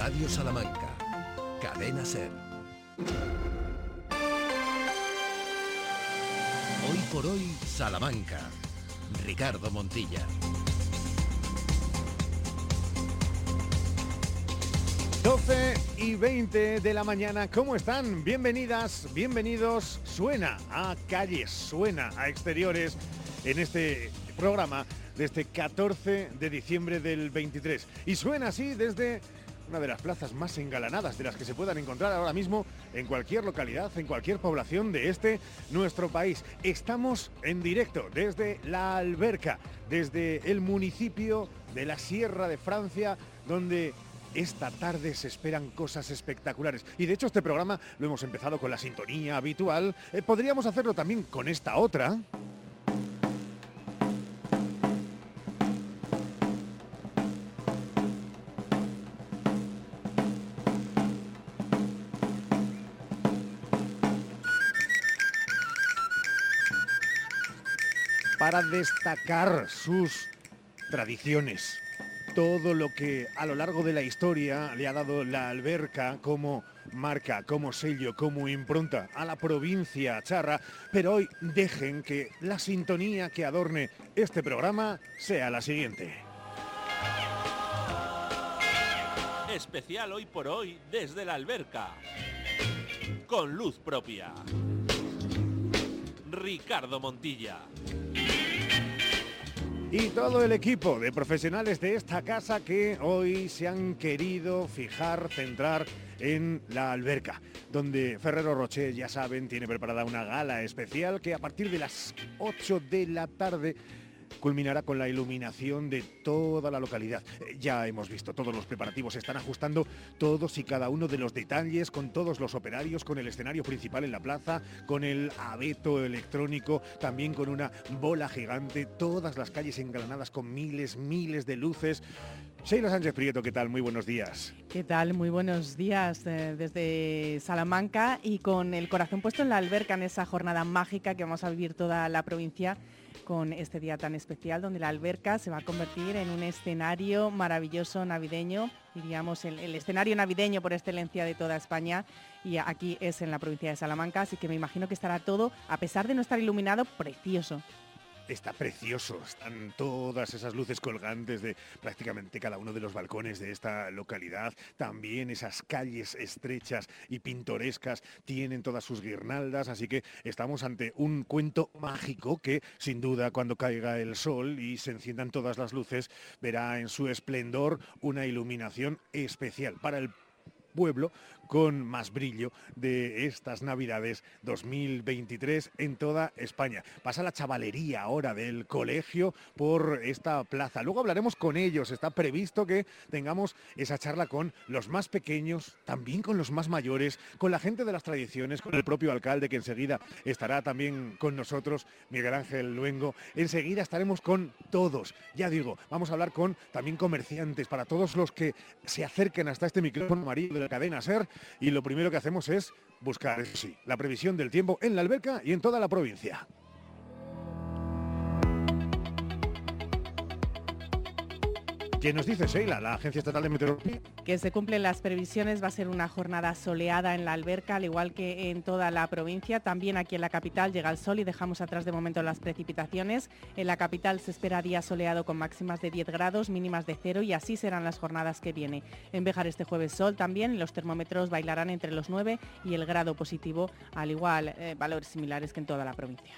Radio Salamanca, Cadena Ser. Hoy por hoy, Salamanca. Ricardo Montilla. 12 y 20 de la mañana, ¿cómo están? Bienvenidas, bienvenidos. Suena a calles, suena a exteriores en este programa de este 14 de diciembre del 23. Y suena así desde una de las plazas más engalanadas de las que se puedan encontrar ahora mismo en cualquier localidad, en cualquier población de este nuestro país. Estamos en directo desde la Alberca, desde el municipio de la Sierra de Francia, donde esta tarde se esperan cosas espectaculares. Y de hecho este programa lo hemos empezado con la sintonía habitual. Eh, podríamos hacerlo también con esta otra. Para destacar sus tradiciones, todo lo que a lo largo de la historia le ha dado la alberca como marca, como sello, como impronta a la provincia charra, pero hoy dejen que la sintonía que adorne este programa sea la siguiente. Especial hoy por hoy desde la alberca. Con luz propia. Ricardo Montilla. Y todo el equipo de profesionales de esta casa que hoy se han querido fijar, centrar en la alberca, donde Ferrero Rocher, ya saben, tiene preparada una gala especial que a partir de las 8 de la tarde culminará con la iluminación de toda la localidad. Ya hemos visto, todos los preparativos se están ajustando, todos y cada uno de los detalles, con todos los operarios, con el escenario principal en la plaza, con el abeto electrónico, también con una bola gigante, todas las calles engalanadas con miles, miles de luces. Sheila Sánchez Prieto, ¿qué tal? Muy buenos días. ¿Qué tal? Muy buenos días eh, desde Salamanca y con el corazón puesto en la alberca en esa jornada mágica que vamos a vivir toda la provincia con este día tan especial donde la alberca se va a convertir en un escenario maravilloso navideño, diríamos el, escenario navideño por excelencia de toda España y aquí es en la provincia de Salamanca, así que me imagino que estará todo, a pesar de no estar iluminado, precioso. Está precioso, están todas esas luces colgantes de prácticamente cada uno de los balcones de esta localidad. También esas calles estrechas y pintorescas tienen todas sus guirnaldas, así que estamos ante un cuento mágico que sin duda cuando caiga el sol y se enciendan todas las luces verá en su esplendor una iluminación especial para el pueblo con más brillo de estas Navidades 2023 en toda España. Pasa la chavalería ahora del colegio por esta plaza. Luego hablaremos con ellos. Está previsto que tengamos esa charla con los más pequeños, también con los más mayores, con la gente de las tradiciones, con el propio alcalde que enseguida estará también con nosotros, Miguel Ángel Luengo. Enseguida estaremos con todos. Ya digo, vamos a hablar con también comerciantes, para todos los que se acerquen hasta este micrófono amarillo de la cadena SER y lo primero que hacemos es buscar, sí, la previsión del tiempo en la alberca y en toda la provincia. ¿Qué nos dice Sheila, la Agencia Estatal de Meteorología? Que se cumplen las previsiones, va a ser una jornada soleada en la alberca, al igual que en toda la provincia. También aquí en la capital llega el sol y dejamos atrás de momento las precipitaciones. En la capital se espera día soleado con máximas de 10 grados, mínimas de 0 y así serán las jornadas que viene. En Bejar este jueves sol también, los termómetros bailarán entre los 9 y el grado positivo, al igual eh, valores similares que en toda la provincia.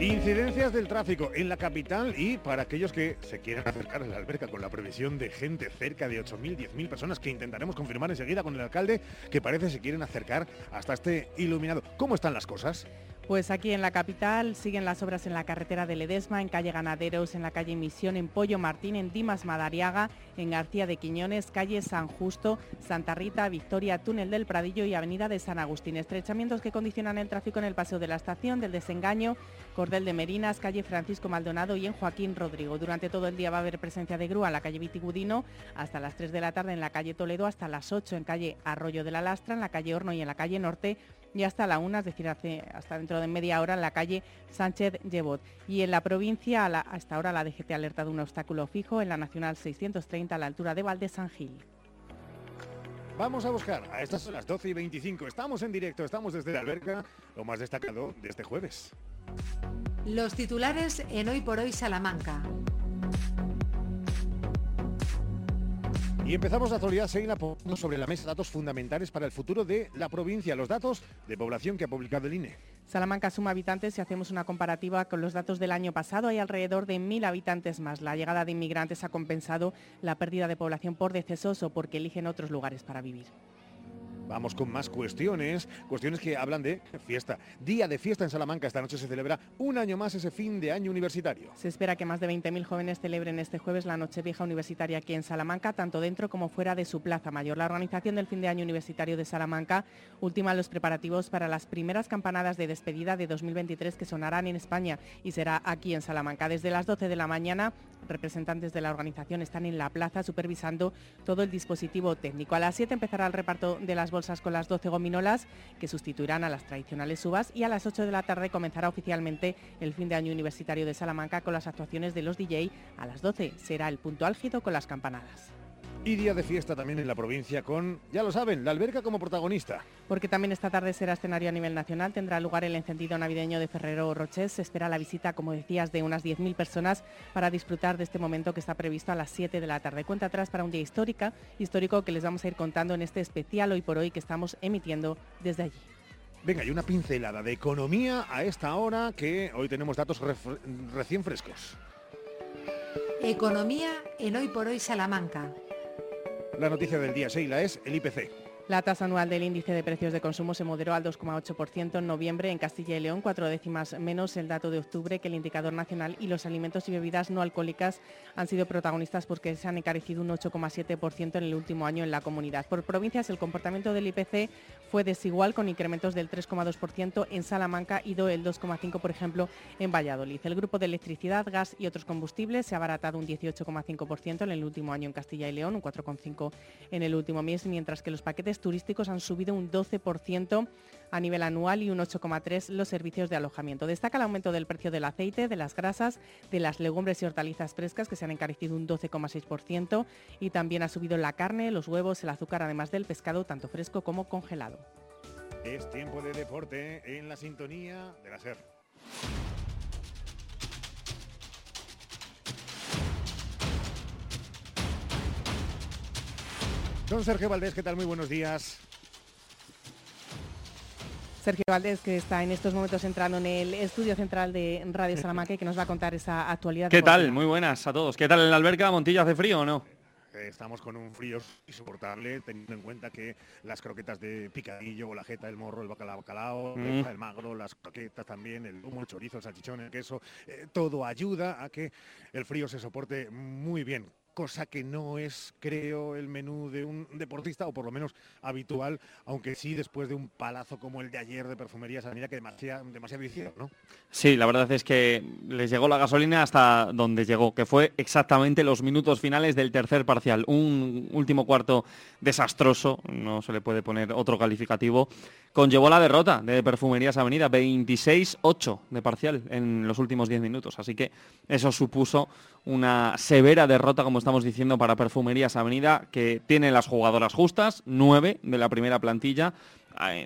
Incidencias del tráfico en la capital y para aquellos que se quieran acercar a la alberca con la previsión de gente, cerca de 8.000, 10.000 personas que intentaremos confirmar enseguida con el alcalde, que parece se quieren acercar hasta este iluminado. ¿Cómo están las cosas? Pues aquí en la capital siguen las obras en la carretera de Ledesma, en calle Ganaderos, en la calle Misión, en Pollo Martín, en Dimas Madariaga, en García de Quiñones, calle San Justo, Santa Rita, Victoria, Túnel del Pradillo y Avenida de San Agustín. Estrechamientos que condicionan el tráfico en el Paseo de la Estación, del Desengaño, Cordel de Merinas, calle Francisco Maldonado y en Joaquín Rodrigo. Durante todo el día va a haber presencia de grúa en la calle Vitigudino, hasta las 3 de la tarde en la calle Toledo, hasta las 8 en calle Arroyo de la Lastra, en la calle Horno y en la calle Norte y hasta la una, es decir, hasta dentro de media hora en la calle Sánchez Llevot. Y en la provincia, hasta ahora la DGT alerta de un obstáculo fijo en la Nacional 630 a la altura de Valde San Gil. Vamos a buscar a estas son las 12 y 25. Estamos en directo, estamos desde la alberca, lo más destacado de este jueves. Los titulares en Hoy por Hoy Salamanca. Y empezamos la actualidad, Seina, poniendo sobre la mesa datos fundamentales para el futuro de la provincia, los datos de población que ha publicado el INE. Salamanca suma habitantes si hacemos una comparativa con los datos del año pasado. Hay alrededor de mil habitantes más. La llegada de inmigrantes ha compensado la pérdida de población por decesos o porque eligen otros lugares para vivir. Vamos con más cuestiones, cuestiones que hablan de fiesta. Día de fiesta en Salamanca. Esta noche se celebra un año más ese fin de año universitario. Se espera que más de 20.000 jóvenes celebren este jueves la noche vieja universitaria aquí en Salamanca, tanto dentro como fuera de su plaza mayor. La organización del fin de año universitario de Salamanca ultima los preparativos para las primeras campanadas de despedida de 2023 que sonarán en España y será aquí en Salamanca. Desde las 12 de la mañana, representantes de la organización están en la plaza supervisando todo el dispositivo técnico. A las 7 empezará el reparto de las bolsas con las 12 gominolas que sustituirán a las tradicionales uvas y a las 8 de la tarde comenzará oficialmente el fin de año universitario de Salamanca con las actuaciones de los DJ. A las 12 será el punto álgido con las campanadas. Y día de fiesta también en la provincia con, ya lo saben, la alberca como protagonista. Porque también esta tarde será escenario a nivel nacional, tendrá lugar el encendido navideño de Ferrero Roches. Se espera la visita, como decías, de unas 10.000 personas para disfrutar de este momento que está previsto a las 7 de la tarde. Cuenta atrás para un día histórica, histórico que les vamos a ir contando en este especial hoy por hoy que estamos emitiendo desde allí. Venga, hay una pincelada de economía a esta hora que hoy tenemos datos recién frescos. Economía en Hoy por Hoy Salamanca. La noticia del día, Sheila, es el IPC. La tasa anual del índice de precios de consumo se moderó al 2,8% en noviembre en Castilla y León, cuatro décimas menos el dato de octubre que el indicador nacional y los alimentos y bebidas no alcohólicas han sido protagonistas porque se han encarecido un 8,7% en el último año en la comunidad. Por provincias el comportamiento del IPC fue desigual con incrementos del 3,2% en Salamanca y del 2,5% por ejemplo en Valladolid. El grupo de electricidad, gas y otros combustibles se ha abaratado un 18,5% en el último año en Castilla y León, un 4,5% en el último mes, mientras que los paquetes turísticos han subido un 12% a nivel anual y un 8,3% los servicios de alojamiento. Destaca el aumento del precio del aceite, de las grasas, de las legumbres y hortalizas frescas que se han encarecido un 12,6% y también ha subido la carne, los huevos, el azúcar, además del pescado, tanto fresco como congelado. Es tiempo de deporte en la sintonía de la SER. Don Sergio Valdés, ¿qué tal? Muy buenos días. Sergio Valdés, que está en estos momentos entrando en el estudio central de Radio Salamanca y que nos va a contar esa actualidad. ¿Qué tal? Muy buenas a todos. ¿Qué tal en la alberca? ¿Montillo hace frío o no? Eh, estamos con un frío insoportable, teniendo en cuenta que las croquetas de picadillo, la jeta, el morro, el bacalao, bacalao, mm. el magro, las croquetas también, el humo, el chorizo, el salchichón, el queso, eh, todo ayuda a que el frío se soporte muy bien cosa que no es, creo, el menú de un deportista, o por lo menos habitual, aunque sí después de un palazo como el de ayer de Perfumería Sanidad, que demasiado, demasiado hicieron, ¿no? Sí, la verdad es que les llegó la gasolina hasta donde llegó, que fue exactamente los minutos finales del tercer parcial. Un último cuarto desastroso, no se le puede poner otro calificativo, conllevó la derrota de Perfumerías Avenida, 26-8 de parcial en los últimos 10 minutos. Así que eso supuso una severa derrota, como estamos diciendo, para Perfumerías Avenida, que tiene las jugadoras justas, nueve de la primera plantilla,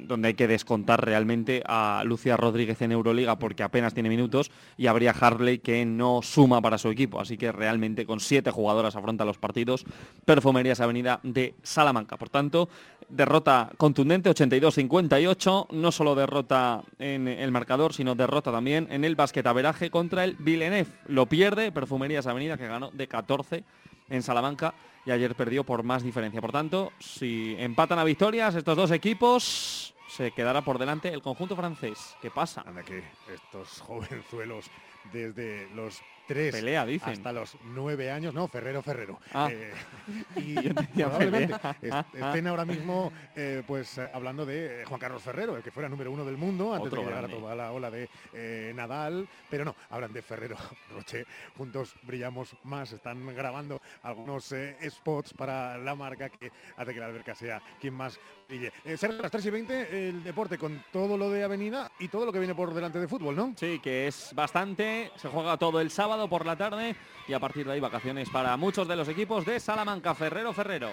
donde hay que descontar realmente a Lucía Rodríguez en Euroliga porque apenas tiene minutos y habría Harley que no suma para su equipo. Así que realmente con siete jugadoras afronta los partidos Perfumerías Avenida de Salamanca. Por tanto, derrota contundente, 82-58, no solo derrota en el marcador, sino derrota también en el basquetaveraje contra el Villeneuve. Lo pierde Perfumerías Avenida que ganó de 14 en Salamanca y ayer perdió por más diferencia. Por tanto, si empatan a victorias estos dos equipos, se quedará por delante el conjunto francés. ¿Qué pasa? Anda que estos jovenzuelos desde los Tres. Pelea, dicen. Hasta los nueve años, no, Ferrero Ferrero. Ah. Eh, y probablemente pelea. est- estén ahora mismo eh, pues hablando de eh, Juan Carlos Ferrero, el que fuera número uno del mundo antes Otro de llegara grande. toda la ola de eh, Nadal, pero no, hablan de Ferrero Roche. Juntos brillamos más, están grabando algunos spots para la marca que hace que la alberca sea quien más brille. A las 3 y 20 el deporte con todo lo de Avenida y todo lo que viene por delante de fútbol, ¿no? Sí, que es bastante. Se juega todo el sábado por la tarde y a partir de ahí vacaciones para muchos de los equipos de Salamanca. Ferrero, Ferrero.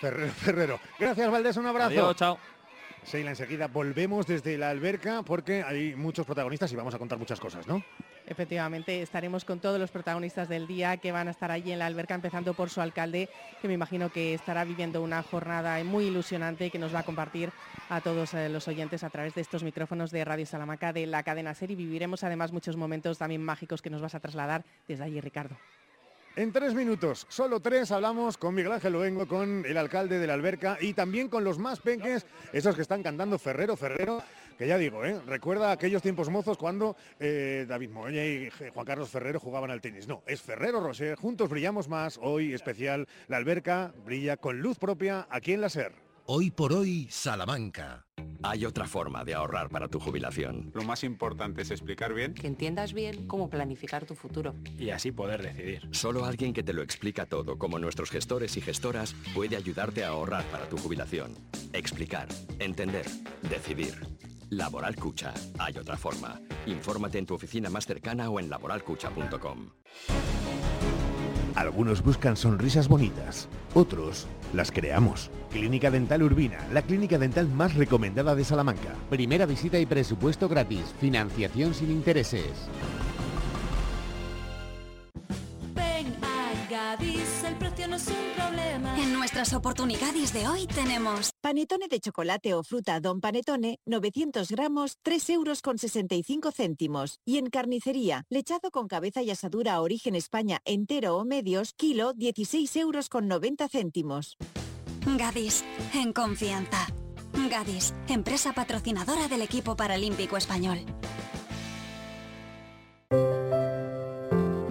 Ferrero Ferrero. Gracias, Valdés, un abrazo. Adiós, chao. Sheila, enseguida volvemos desde la alberca porque hay muchos protagonistas y vamos a contar muchas cosas, ¿no? Efectivamente, estaremos con todos los protagonistas del día que van a estar allí en la alberca, empezando por su alcalde, que me imagino que estará viviendo una jornada muy ilusionante que nos va a compartir a todos eh, los oyentes a través de estos micrófonos de Radio Salamanca de la cadena SER y viviremos además muchos momentos también mágicos que nos vas a trasladar desde allí, Ricardo. En tres minutos, solo tres, hablamos con Miguel Ángel Luengo, con el alcalde de la alberca y también con los más peques, esos que están cantando Ferrero, Ferrero, que ya digo, ¿eh? recuerda aquellos tiempos mozos cuando eh, David Moya y Je- Juan Carlos Ferrero jugaban al tenis. No, es Ferrero Rocher, juntos brillamos más, hoy especial, la alberca brilla con luz propia aquí en la SER. Hoy por hoy, Salamanca. Hay otra forma de ahorrar para tu jubilación. Lo más importante es explicar bien Que entiendas bien cómo planificar tu futuro. y así poder decidir. Solo alguien que te lo explica todo, como nuestros gestores y gestoras, puede ayudarte a ahorrar para tu jubilación. Explicar, entender, decidir. Laboral Cucha. Hay otra forma. Infórmate en tu oficina más cercana o en laboralcucha.com. Algunos buscan sonrisas bonitas, otros las creamos. Clínica Dental Urbina, la clínica dental más recomendada de Salamanca. Primera visita y presupuesto gratis. Financiación sin intereses. Gadis, el precio no es un problema. En nuestras oportunidades de hoy tenemos panetone de chocolate o fruta Don Panetone, 900 gramos, 3 euros con 65 céntimos. Y en carnicería, lechado con cabeza y asadura Origen España entero o medios, kilo, 16 euros con 90 céntimos. Gadis, en confianza. Gadis, empresa patrocinadora del equipo paralímpico español.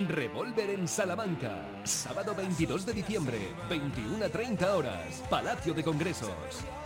Revolver en Salamanca. Sábado 22 de diciembre, 21 a 30 horas. Palacio de Congresos.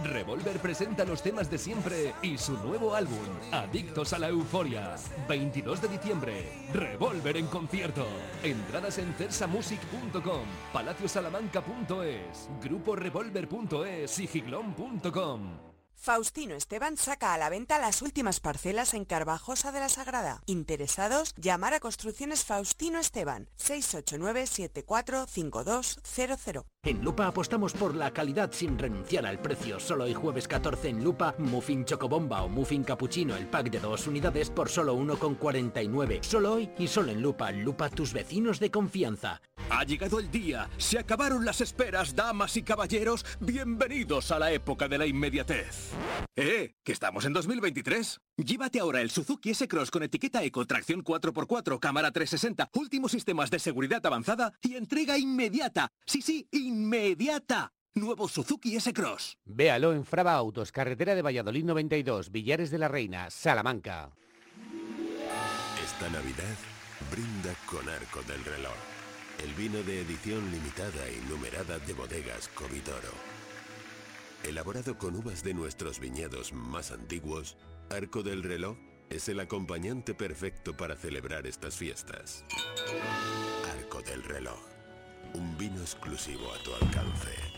Revolver presenta los temas de siempre y su nuevo álbum, Adictos a la Euforia. 22 de diciembre, Revolver en concierto. Entradas en cersamusic.com, palaciosalamanca.es, gruporevolver.es y giglón.com. Faustino Esteban saca a la venta las últimas parcelas en Carvajosa de la Sagrada. Interesados, llamar a Construcciones Faustino Esteban 689-745200. En Lupa apostamos por la calidad sin renunciar al precio. Solo hoy jueves 14 en Lupa, Muffin Chocobomba o Muffin Cappuccino, el pack de dos unidades por solo 1,49. Solo hoy y solo en Lupa. Lupa, tus vecinos de confianza. Ha llegado el día, se acabaron las esperas, damas y caballeros, bienvenidos a la época de la inmediatez. ¡Eh! ¿Que estamos en 2023? Llévate ahora el Suzuki S-Cross con etiqueta Eco, tracción 4x4, cámara 360, últimos sistemas de seguridad avanzada y entrega inmediata. Sí, sí, inmediata. Nuevo Suzuki S-Cross. Véalo en Frava Autos, carretera de Valladolid 92, Villares de la Reina, Salamanca. Esta Navidad brinda con Arco del Reloj, el vino de edición limitada y numerada de bodegas Covitoro. Elaborado con uvas de nuestros viñedos más antiguos, Arco del Reloj es el acompañante perfecto para celebrar estas fiestas. Arco del Reloj, un vino exclusivo a tu alcance.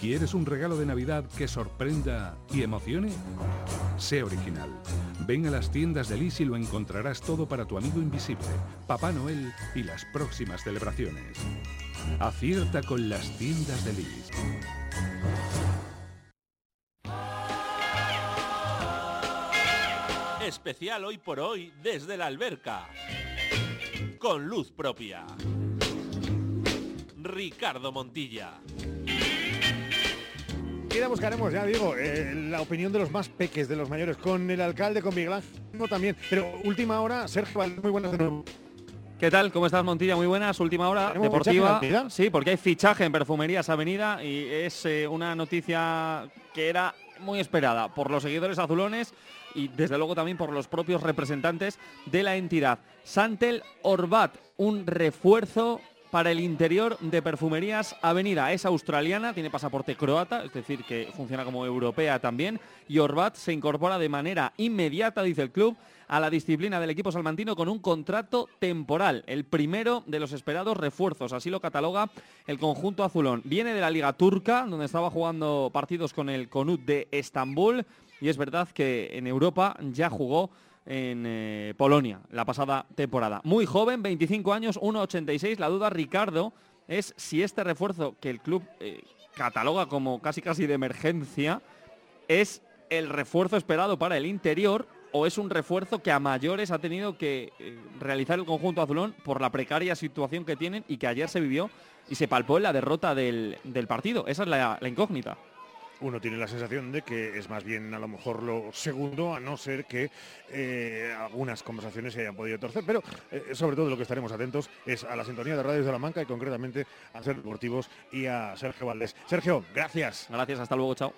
¿Quieres un regalo de Navidad que sorprenda y emocione? Sé original. Ven a las tiendas de Lis y lo encontrarás todo para tu amigo invisible, Papá Noel y las próximas celebraciones. Acierta con las tiendas de Lis. Especial hoy por hoy desde la alberca. Con luz propia. Ricardo Montilla. Y buscaremos, ya digo, eh, la opinión de los más peques, de los mayores, con el alcalde, con Miguel Ángel también. Pero última hora, Sergio muy buenas de nuevo. ¿Qué tal? ¿Cómo estás, Montilla? Muy buenas. Última hora deportiva. Sí, porque hay fichaje en Perfumerías Avenida y es eh, una noticia que era muy esperada por los seguidores azulones y desde luego también por los propios representantes de la entidad. Santel Orbat, un refuerzo para el interior de Perfumerías Avenida. Es australiana, tiene pasaporte croata, es decir, que funciona como europea también. Y Orbat se incorpora de manera inmediata, dice el club, a la disciplina del equipo salmantino con un contrato temporal, el primero de los esperados refuerzos, así lo cataloga el conjunto azulón. Viene de la Liga Turca, donde estaba jugando partidos con el Conut de Estambul, y es verdad que en Europa ya jugó en eh, Polonia la pasada temporada. Muy joven, 25 años, 1,86. La duda, Ricardo, es si este refuerzo que el club eh, cataloga como casi casi de emergencia es el refuerzo esperado para el interior o es un refuerzo que a mayores ha tenido que eh, realizar el conjunto azulón por la precaria situación que tienen y que ayer se vivió y se palpó en la derrota del, partido. Esa es la incógnita uno tiene la sensación de que es más bien a lo mejor lo segundo, a no ser que eh, algunas conversaciones se hayan podido torcer. Pero eh, sobre todo lo que estaremos atentos es a la sintonía de Radio de la Manca y concretamente a Ser Deportivos y a Sergio Valdés. Sergio, gracias. Gracias, hasta luego, chao.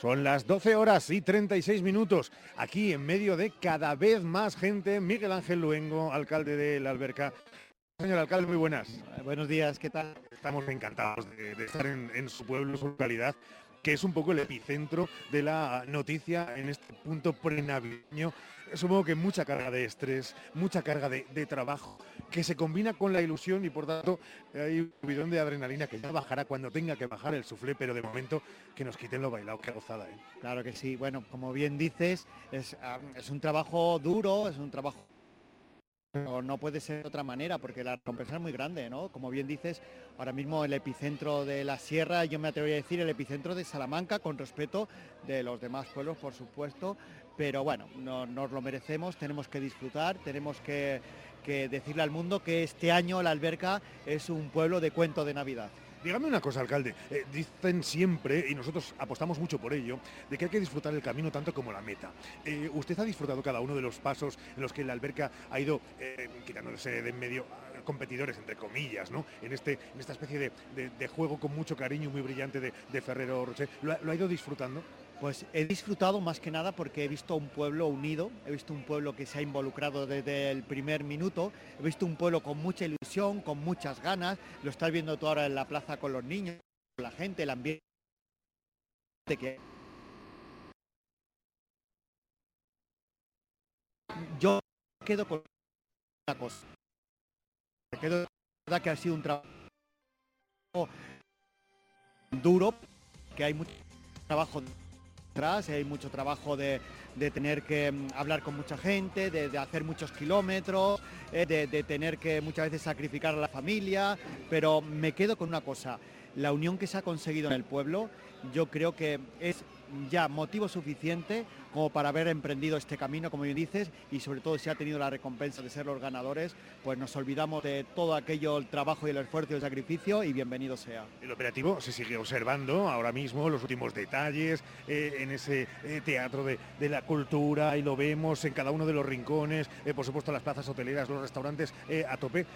Son las 12 horas y 36 minutos. Aquí en medio de cada vez más gente, Miguel Ángel Luengo, alcalde de la Alberca. Señor alcalde, muy buenas. buenos días, ¿qué tal? Estamos encantados de, estar en, en, su pueblo, en su localidad que es un poco el epicentro de la noticia en este punto prenavideño. Supongo que mucha carga de estrés, mucha carga de, trabajo, que se combina con la ilusión y por tanto hay un bidón de adrenalina que ya bajará cuando tenga que bajar el suflé, pero de momento que nos quiten lo bailado, qué gozada. ¿eh? Claro que sí, bueno, como bien dices, es, ah, es un trabajo duro, es un trabajo no puede ser de otra manera porque la recompensa es muy grande, ¿no? Como bien dices, ahora mismo el epicentro de la sierra, yo me atrevería a decir el epicentro de Salamanca, con respeto de los demás pueblos, por supuesto, pero bueno, nos lo merecemos, tenemos que disfrutar, tenemos que decirle al mundo que este año la alberca es un pueblo de cuento de Navidad. Dígame una cosa, alcalde. Eh, dicen siempre, y nosotros apostamos mucho por ello, de que hay que disfrutar el camino tanto como la meta. Eh, ¿Usted ha disfrutado cada uno de los pasos en los que la alberca ha ido eh, quitándose de en medio competidores, entre comillas, ¿no? En, este, en esta especie de, juego con mucho cariño, muy brillante de, Ferrero Rocher. ¿Lo ha ido disfrutando? Pues he disfrutado más que nada porque he visto un pueblo unido, he visto un pueblo que se ha involucrado desde el primer minuto, he visto un pueblo con mucha ilusión, con muchas ganas, lo estás viendo tú ahora en la plaza con los niños, con la gente, el ambiente que... Yo quedo con una cosa, me quedo verdad que ha sido un trabajo duro, que hay mucho trabajo hay mucho trabajo de, tener que mm, hablar con mucha gente, de, hacer muchos kilómetros, eh, de, tener que muchas veces sacrificar a la familia, pero me quedo con una cosa, la unión que se ha conseguido en el pueblo, yo creo que es ya motivo suficiente como para haber emprendido este camino, como bien dices, y sobre todo si ha tenido la recompensa de ser los ganadores, pues nos olvidamos de todo aquello, el trabajo y el esfuerzo y el sacrificio y bienvenido sea. El operativo se sigue observando ahora mismo, los últimos detalles eh, en ese eh, teatro de, la cultura y lo vemos en cada uno de los rincones, eh, por supuesto las plazas hoteleras, los restaurantes a tope.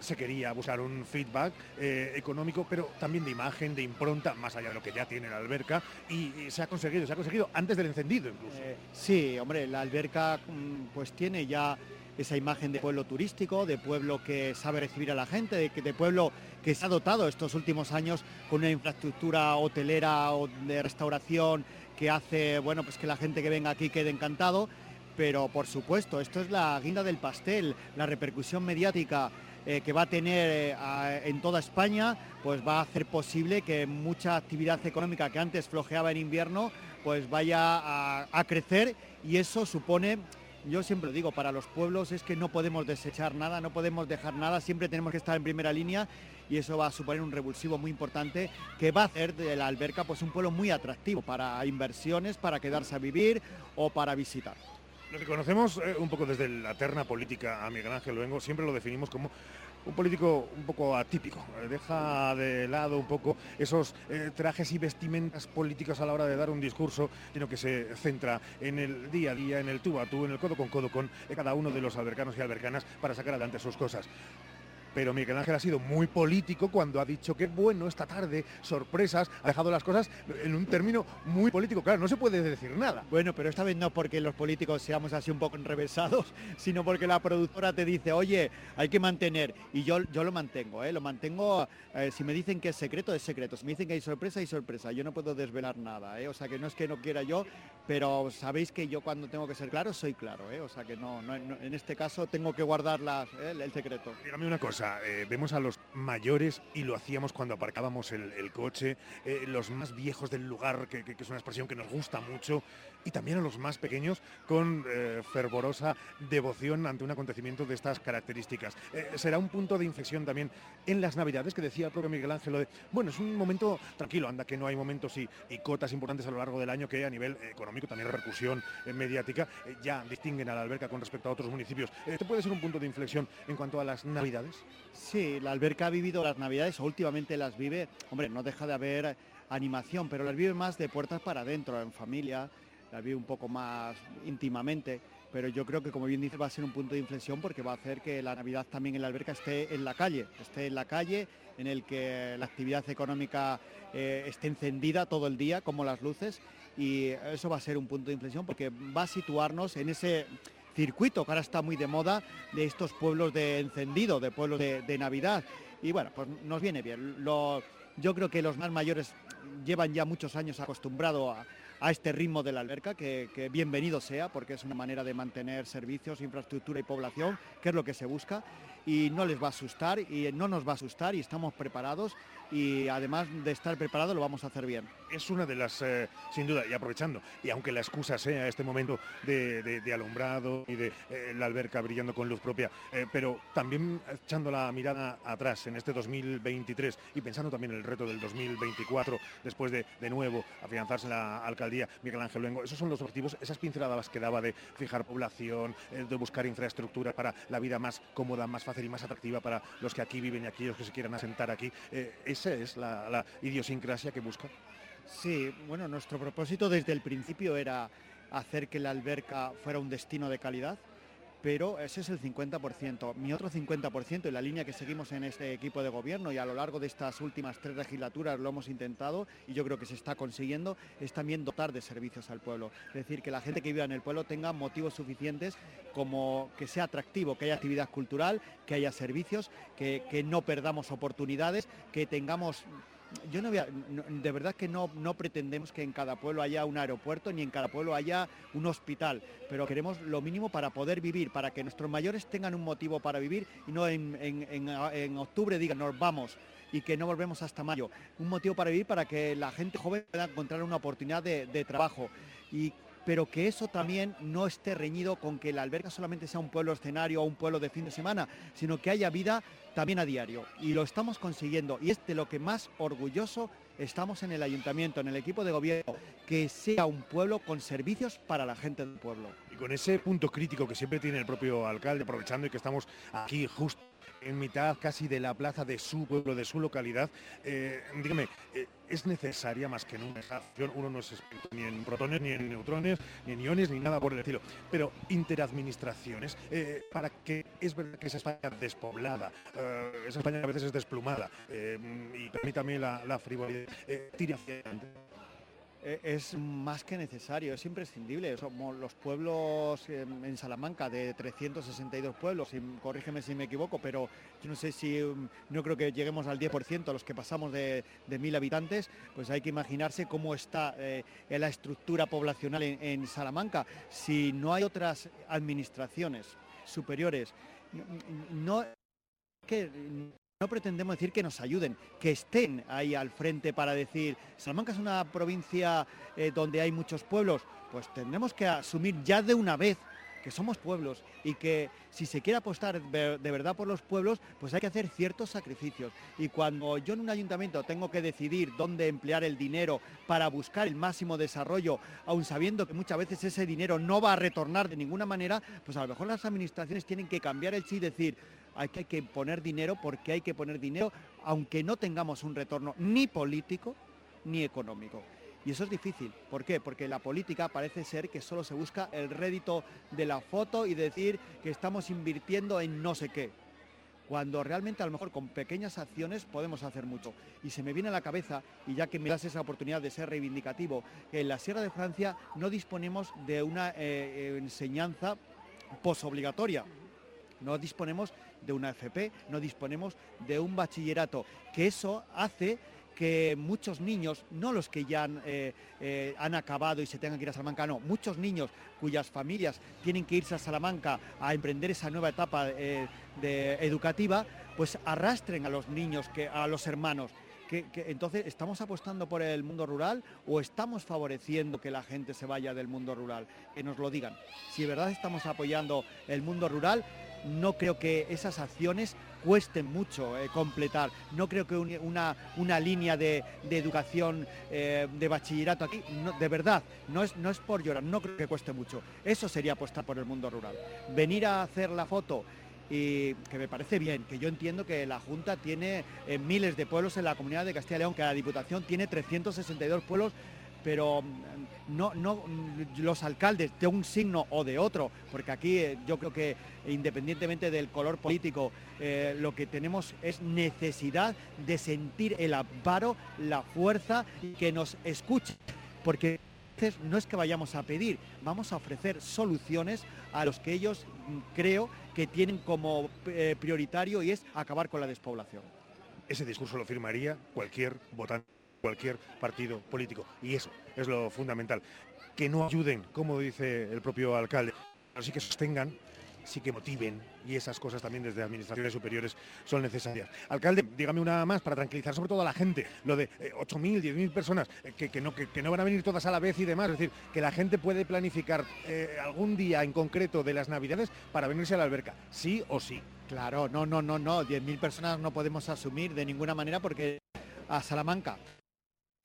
se quería buscar un feedback económico, pero también de imagen, de impronta, más allá de lo que ya tiene la alberca, y se ha conseguido, se ha conseguido antes del encendido incluso. Eh, sí, hombre, la alberca mm, pues tiene ya esa imagen de pueblo turístico, de pueblo que sabe recibir a la gente, de, pueblo que se ha dotado estos últimos años con una infraestructura hotelera o de restauración que hace, bueno, pues que la gente que venga aquí quede encantado. Pero por supuesto, esto es la guinda del pastel, la repercusión mediática eh, que va a tener eh, en toda España, pues va a hacer posible que mucha actividad económica que antes flojeaba en invierno, pues vaya a, crecer y eso supone, yo siempre digo, para los pueblos es que no podemos desechar nada, no podemos dejar nada, siempre tenemos que estar en primera línea y eso va a suponer un revulsivo muy importante que va a hacer de la alberca pues un pueblo muy atractivo para inversiones, para quedarse a vivir o para visitar. Lo eh, un poco desde la terna política a Miguel Ángel Luengo siempre lo definimos como un político un poco atípico. Deja de lado un poco esos eh, trajes y vestimentas políticas a la hora de dar un discurso, sino que se centra en el día a día, en el tú a tú, en el codo con codo con eh, cada uno de los albercanos y albercanas para sacar adelante sus cosas. Pero Miguel Ángel ha sido muy político cuando ha dicho que bueno, esta tarde, sorpresas, ha dejado las cosas en un término muy político. Claro, no se puede decir nada. Bueno, pero esta vez no porque los políticos seamos así un poco enrevesados, sino porque la productora te dice, oye, hay que mantener. Y yo, yo lo mantengo, ¿eh? lo mantengo. eh, si me dicen que es secreto, es secreto. Si me dicen que hay sorpresa, hay sorpresa. Yo no puedo desvelar nada, ¿eh? o sea que no es que no quiera yo, pero sabéis que yo cuando tengo que ser claro, soy claro. ¿eh? O sea que no, no- no- en este caso tengo que guardar las, ¿eh? el secreto. Dígame una cosa, eh, vemos a los mayores y lo hacíamos cuando aparcábamos el, coche, eh, los más viejos del lugar, que es una expresión que nos gusta mucho, y también a los más pequeños con eh, fervorosa devoción ante un acontecimiento de estas características. Eh, será un punto de inflexión también en las Navidades, que decía el propio Miguel Ángel, de, bueno, es un momento tranquilo, anda que no hay momentos y, cotas importantes a lo largo del año que a nivel económico, también repercusión eh, mediática, ya distinguen a la alberca con respecto a otros municipios. ¿Este puede ser un punto de inflexión en cuanto a las Navidades? Sí, la alberca ha vivido las navidades, últimamente las vive, hombre, no deja de haber animación, pero las vive más de puertas para adentro, en familia, las vive un poco más íntimamente, pero yo creo que como bien dice va a ser un punto de inflexión porque va a hacer que la Navidad también en la alberca esté en la calle, esté en la calle, en el que la actividad económica eh, esté encendida todo el día, como las luces, y eso va a ser un punto de inflexión porque va a situarnos en ese circuito que ahora está muy de moda de estos pueblos de encendido, de pueblos de, Navidad. Y bueno, pues nos viene bien. Lo- yo creo que los más mayores llevan ya muchos años acostumbrados a, a este ritmo de la alberca, que, bienvenido sea, porque es una manera de mantener servicios, infraestructura y población, que es lo que se busca, y no les va a asustar, y no nos va a asustar, y estamos preparados, y además de estar preparados lo vamos a hacer bien. Es una de las, eh, sin duda, y aprovechando, y aunque la excusa sea este momento de, alumbrado y de eh, la alberca brillando con luz propia, eh, pero también echando la mirada atrás en este 2023 y pensando también en el reto del 2024, después de, de nuevo afianzarse en la alcaldía Miguel Ángel Luengo, esos son los objetivos, esas pinceladas que daba de fijar población, de buscar infraestructura para la vida más cómoda, más fácil y más atractiva para los que aquí viven y aquellos que se quieran asentar aquí. Esa es la idiosincrasia que busca. Sí, bueno, nuestro propósito desde el principio era hacer que la alberca fuera un destino de calidad, pero ese es el 50%. Mi otro 50% y la línea que seguimos en este equipo de gobierno y a lo largo de estas últimas tres legislaturas lo hemos intentado y yo creo que se está consiguiendo, es también dotar de servicios al pueblo. Es decir, que la gente que viva en el pueblo tenga motivos suficientes como que sea atractivo, que haya actividad cultural, que haya servicios, que, que no perdamos oportunidades, que tengamos yo no voy a- de verdad que no, no pretendemos que en cada pueblo haya un aeropuerto ni en cada pueblo haya un hospital, pero queremos lo mínimo para poder vivir, para que nuestros mayores tengan un motivo para vivir y no en, en- en- en octubre digan nos vamos y que no volvemos hasta mayo. Un motivo para vivir para que la gente joven pueda encontrar una oportunidad de, de trabajo. Y pero que eso también no esté reñido con que la alberca solamente sea un pueblo escenario o un pueblo de fin de semana, sino que haya vida también a diario. Y lo estamos consiguiendo. Y es de lo que más orgulloso estamos en el ayuntamiento, en el equipo de gobierno, que sea un pueblo con servicios para la gente del pueblo. Y con ese punto crítico que siempre tiene el propio alcalde, aprovechando y que estamos aquí justo en mitad casi de la plaza de su pueblo, de su localidad, eh, dígame, eh, ¿es necesaria más que nunca esa acción? Uno no es experto ni en protones, ni en neutrones, ni en iones, ni nada por el estilo, pero interadministraciones, eh, para que es verdad que esa España despoblada, esa España a veces es desplumada, y permítame la, la frivolidad, tire hacia adelante. Eh, Es más que necesario, es imprescindible. Somos los pueblos eh, en Salamanca de 362 pueblos, corrígeme si me equivoco, pero yo no sé si, um, no creo que lleguemos al 10% los que pasamos de, de mil habitantes, pues hay que imaginarse cómo está eh, la estructura poblacional en, Salamanca. Si no hay otras administraciones superiores, no que no pretendemos decir que nos ayuden, que estén ahí al frente para decir, Salamanca es una provincia eh, donde hay muchos pueblos, pues tendremos que asumir ya de una vez que somos pueblos y que si se quiere apostar de verdad por los pueblos, pues hay que hacer ciertos sacrificios. Y cuando yo en un ayuntamiento tengo que decidir dónde emplear el dinero para buscar el máximo desarrollo, aun sabiendo que muchas veces ese dinero no va a retornar de ninguna manera, pues a lo mejor las administraciones tienen que cambiar el chip y decir, hay que, hay que poner dinero porque hay que poner dinero, aunque no tengamos un retorno ni político ni económico. Y eso es difícil. ¿Por qué? Porque la política parece ser que solo se busca el rédito de la foto y decir que estamos invirtiendo en no sé qué. Cuando realmente a lo mejor con pequeñas acciones podemos hacer mucho. Y se me viene a la cabeza, y ya que me das esa oportunidad de ser reivindicativo, que en la Sierra de Francia no disponemos de una eh, eh, enseñanza posobligatoria. No disponemos de una FP, no disponemos de un bachillerato, que eso hace que muchos niños, no los que ya han, eh, eh, han, acabado y se tengan que ir a Salamanca, no, muchos niños cuyas familias tienen que irse a Salamanca a emprender esa nueva etapa eh, educativa, pues arrastren a los niños, que, a los hermanos. Entonces, ¿estamos apostando por el mundo rural o estamos favoreciendo que la gente se vaya del mundo rural? Que nos lo digan. Si de verdad estamos apoyando el mundo rural, no creo que esas acciones cuesten mucho eh, completar. No creo que una, una línea de, educación eh, de bachillerato aquí, de verdad, no es, no es por llorar, no creo que cueste mucho. Eso sería apostar por el mundo rural. Venir a hacer la foto y que me parece bien, que yo entiendo que la Junta tiene eh, miles de pueblos en la comunidad de Castilla y León, que la Diputación tiene 362 pueblos pero mm, no, no mm, los alcaldes de un signo o de otro, porque aquí eh, yo creo que independientemente del color político, eh, lo que tenemos es necesidad de sentir el amparo, la fuerza y que nos escuche, porque no es que vayamos a pedir, vamos a ofrecer soluciones a los que ellos mm, creo que tienen como eh, prioritario y es acabar con la despoblación. Ese discurso lo firmaría cualquier votante cualquier partido político. Y eso es lo fundamental. Que no ayuden, como dice el propio alcalde, pero sí que sostengan, sí que motiven y esas cosas también desde administraciones superiores son necesarias. Alcalde, dígame una más para tranquilizar sobre todo a la gente, lo de 8.000, eh, 10.000 personas eh, que, no, que, no van a venir todas a la vez y demás, es decir, que la gente puede planificar eh, algún día en concreto de las Navidades para venirse a la alberca, sí o sí. Claro, no, no, no, no, 10.000 personas no podemos asumir de ninguna manera porque a Salamanca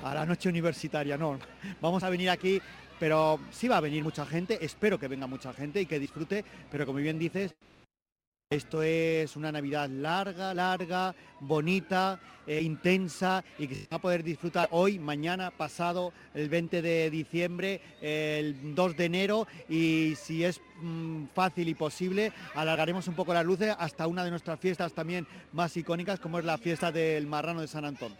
a la noche universitaria, no. Vamos a venir aquí, pero sí va a venir mucha gente, espero que venga mucha gente y que disfrute, pero como bien dices, esto es una Navidad larga, larga, bonita, eh, intensa y que se va a poder disfrutar hoy, mañana, pasado, el 20 de diciembre, el 2 de enero y si es mm, fácil y posible, alargaremos un poco las luces hasta una de nuestras fiestas también más icónicas como es la fiesta del Marrano de San Antón.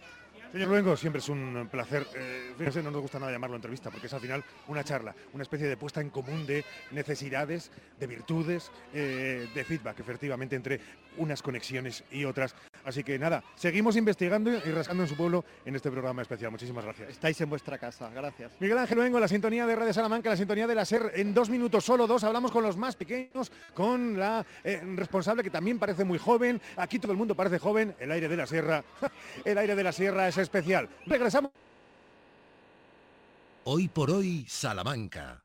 Señor Luengo, siempre es un placer. Eh, no nos gusta nada llamarlo entrevista, porque es al final una charla, una especie de puesta en común de necesidades, de virtudes, eh, de feedback, efectivamente, entre unas conexiones y otras. Así que nada, seguimos investigando y rascando en su pueblo en este programa especial. Muchísimas gracias. Estáis en vuestra casa, gracias. Miguel Ángel Luengo, la sintonía de Red Salamanca, la sintonía de la SER. En dos minutos, solo dos, hablamos con los más pequeños, con la eh, responsable que también parece muy joven. Aquí todo el mundo parece joven. El aire de la sierra, el aire de la sierra es especial. Regresamos. Hoy por hoy, Salamanca.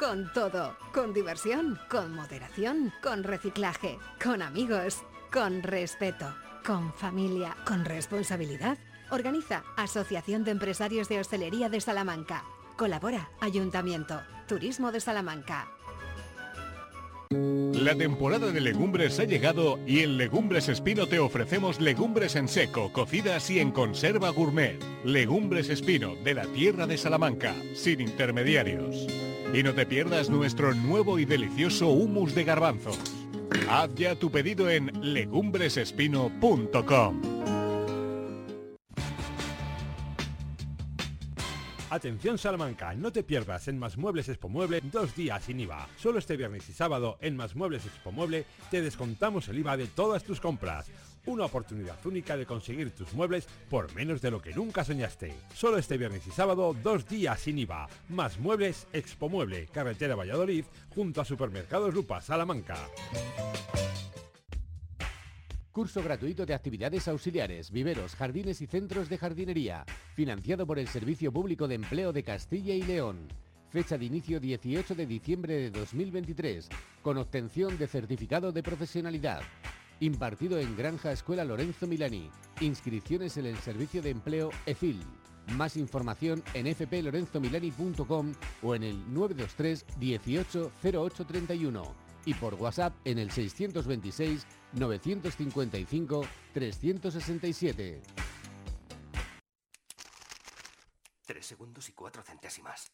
con todo, con diversión, con moderación, con reciclaje, con amigos, con respeto, con familia, con responsabilidad. Organiza Asociación de Empresarios de Hostelería de Salamanca. Colabora Ayuntamiento, Turismo de Salamanca. La temporada de legumbres ha llegado y en Legumbres Espino te ofrecemos legumbres en seco, cocidas y en conserva gourmet. Legumbres Espino, de la tierra de Salamanca, sin intermediarios. Y no te pierdas nuestro nuevo y delicioso humus de garbanzos. Haz ya tu pedido en legumbresespino.com. Atención Salamanca, no te pierdas en Más Muebles Expo Mueble dos días sin IVA. Solo este viernes y sábado en Más Muebles Expo Mueble te descontamos el IVA de todas tus compras. Una oportunidad única de conseguir tus muebles por menos de lo que nunca soñaste. Solo este viernes y sábado, dos días sin IVA. Más muebles, Expo Mueble, carretera Valladolid, junto a Supermercados Lupa, Salamanca. Curso gratuito de actividades auxiliares, viveros, jardines y centros de jardinería. Financiado por el Servicio Público de Empleo de Castilla y León. Fecha de inicio 18 de diciembre de 2023. Con obtención de certificado de profesionalidad. Impartido en Granja Escuela Lorenzo Milani. Inscripciones en el Servicio de Empleo EFIL. Más información en fplorenzomilani.com o en el 923 18 0831 y por WhatsApp en el 626 955 367. Tres segundos y cuatro centésimas.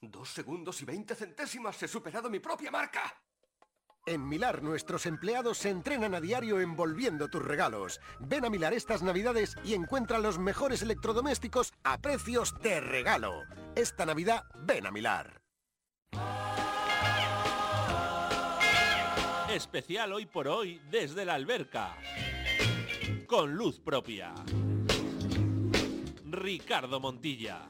Dos segundos y veinte centésimas. He superado mi propia marca. En Milar nuestros empleados se entrenan a diario envolviendo tus regalos. Ven a Milar estas navidades y encuentra los mejores electrodomésticos a precios de regalo. Esta Navidad ven a Milar. Especial hoy por hoy desde la alberca. Con luz propia. Ricardo Montilla.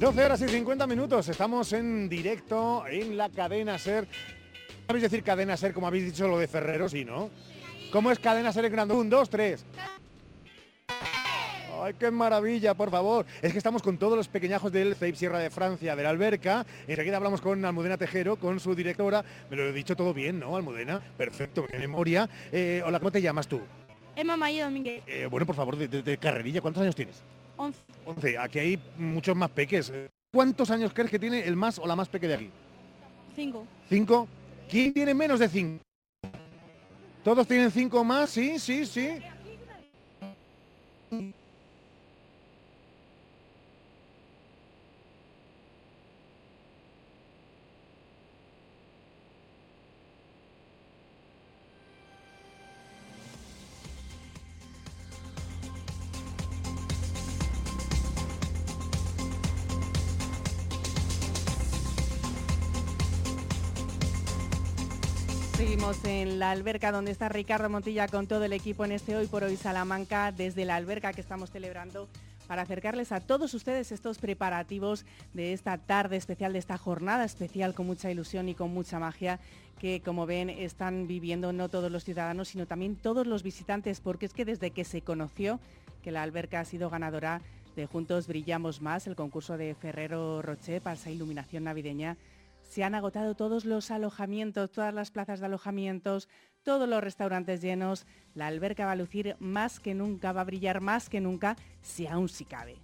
12 horas y 50 minutos, estamos en directo en la cadena SER. ¿Sabéis decir cadena SER como habéis dicho lo de Ferrero? Sí, ¿no? ¿Cómo es cadena SER en grande? Un, dos, tres. ¡Ay, qué maravilla, por favor! Es que estamos con todos los pequeñajos del CEIP Sierra de Francia, de la Alberca. Enseguida hablamos con Almudena Tejero, con su directora. Me lo he dicho todo bien, ¿no, Almudena? Perfecto, qué memoria. Eh, hola, ¿cómo te llamas tú? Emma Mayo Domínguez. Eh, bueno, por favor, de, de- de carrerilla, ¿cuántos años tienes? 11. 11. Aquí hay muchos más peques. ¿Cuántos años crees que tiene el más o la más peque de aquí? 5. ¿Cinco? ¿Quién tiene menos de cinco? ¿Todos tienen cinco más? Sí, sí, sí. Seguimos en la alberca donde está Ricardo Montilla con todo el equipo en este Hoy por Hoy Salamanca, desde la alberca que estamos celebrando para acercarles a todos ustedes estos preparativos de esta tarde especial, de esta jornada especial con mucha ilusión y con mucha magia que, como ven, están viviendo no todos los ciudadanos, sino también todos los visitantes, porque es que desde que se conoció que la alberca ha sido ganadora de Juntos Brillamos Más, el concurso de Ferrero Rocher para esa iluminación navideña, se han agotado todos los alojamientos, todas las plazas de alojamientos, todos los restaurantes llenos. La alberca va a lucir más que nunca, va a brillar más que nunca, si aún si cabe.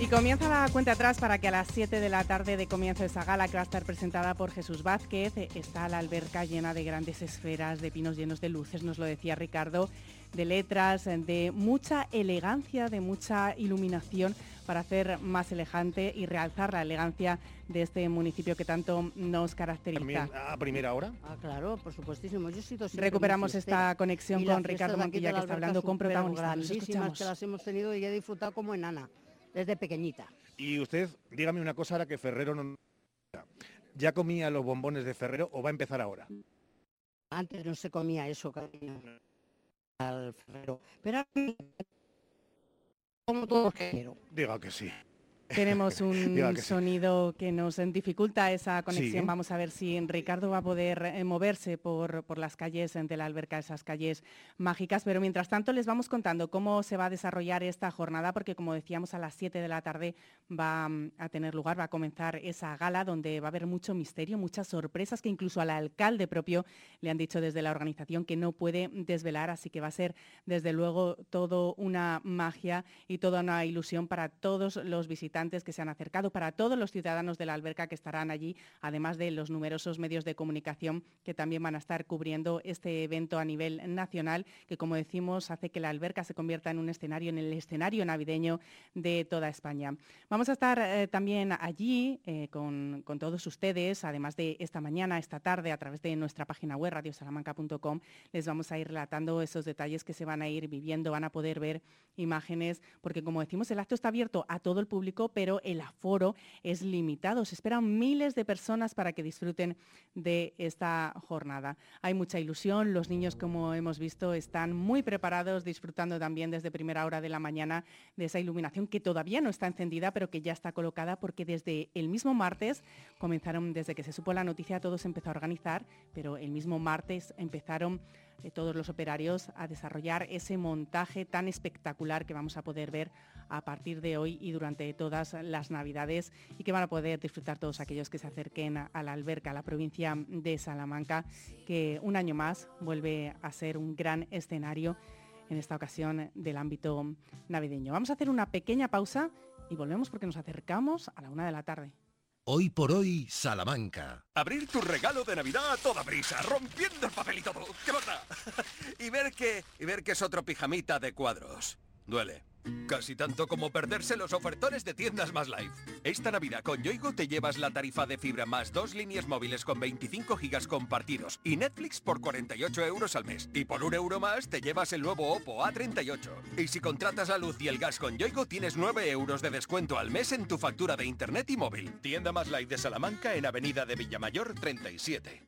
Y comienza la cuenta atrás para que a las 7 de la tarde de comienzo esa gala que va a estar presentada por Jesús Vázquez. Está la alberca llena de grandes esferas, de pinos llenos de luces, nos lo decía Ricardo, de letras, de mucha elegancia, de mucha iluminación para hacer más elegante y realzar la elegancia de este municipio que tanto nos caracteriza. También a primera hora. Ah, claro, por supuestísimo. Yo he sido siempre Recuperamos esta conexión las con Ricardo de aquí Montilla, de la que está hablando con protagonistas. Escuchamos. que las hemos tenido y he disfrutado como enana, desde pequeñita. Y usted, dígame una cosa ahora que Ferrero no... ¿Ya comía los bombones de Ferrero o va a empezar ahora? Antes no se comía eso, cariño, al ferrero. Pero como todos quiero. Diga que sí. Tenemos Diga un sí. sonido que nos dificulta esa conexión. Sí. Vamos a ver si Ricardo va a poder eh, moverse por, por las calles de la alberca, esas calles mágicas. Pero mientras tanto les vamos contando cómo se va a desarrollar esta jornada, porque como decíamos a las 7 de la tarde va mm, a tener lugar, va a comenzar esa gala donde va a haber mucho misterio, muchas sorpresas que incluso al alcalde propio le han dicho desde la organización que no puede desvelar. Así que va a ser desde luego todo una magia y toda una ilusión para todos los visitantes que se han acercado, para todos los ciudadanos de la alberca que estarán allí, además de los numerosos medios de comunicación que también van a estar cubriendo este evento a nivel nacional, que como decimos hace que la alberca se convierta en un escenario, en el escenario navideño de toda España. Vamos a estar eh, también allí eh, con, con todos ustedes, además de esta mañana, esta tarde, a través de nuestra página web radiosalamanca.com, les vamos a ir relatando esos detalles que se van a ir viviendo, van a poder ver imágenes, porque como decimos, el acto está abierto a todo el público, pero el aforo es limitado. Se esperan miles de personas para que disfruten de esta jornada. Hay mucha ilusión, los niños, como hemos visto, están muy preparados, disfrutando también desde primera hora de la mañana de esa iluminación que todavía no está encendida, pero que ya está colocada, porque desde el mismo martes comenzaron, desde que se supo la noticia, todo se empezó a organizar, pero el mismo martes empezaron eh, todos los operarios a desarrollar ese montaje tan espectacular que vamos a poder ver a partir de hoy y durante todas las Navidades y que van a poder disfrutar todos aquellos que se acerquen a la alberca, a la provincia de Salamanca, que un año más vuelve a ser un gran escenario en esta ocasión del ámbito navideño. Vamos a hacer una pequeña pausa y volvemos porque nos acercamos a la una de la tarde. Hoy por hoy, Salamanca. Abrir tu regalo de Navidad a toda prisa, rompiendo el papel y todo. ¿Qué pasa? y ver que y ver que es otro pijamita de cuadros. Duele. Casi tanto como perderse los ofertones de tiendas más live. Esta Navidad con Yoigo te llevas la tarifa de fibra más dos líneas móviles con 25 gigas compartidos y Netflix por 48 euros al mes. Y por un euro más te llevas el nuevo Oppo A38. Y si contratas la luz y el gas con Yoigo tienes 9 euros de descuento al mes en tu factura de internet y móvil. Tienda más live de Salamanca en Avenida de Villamayor 37.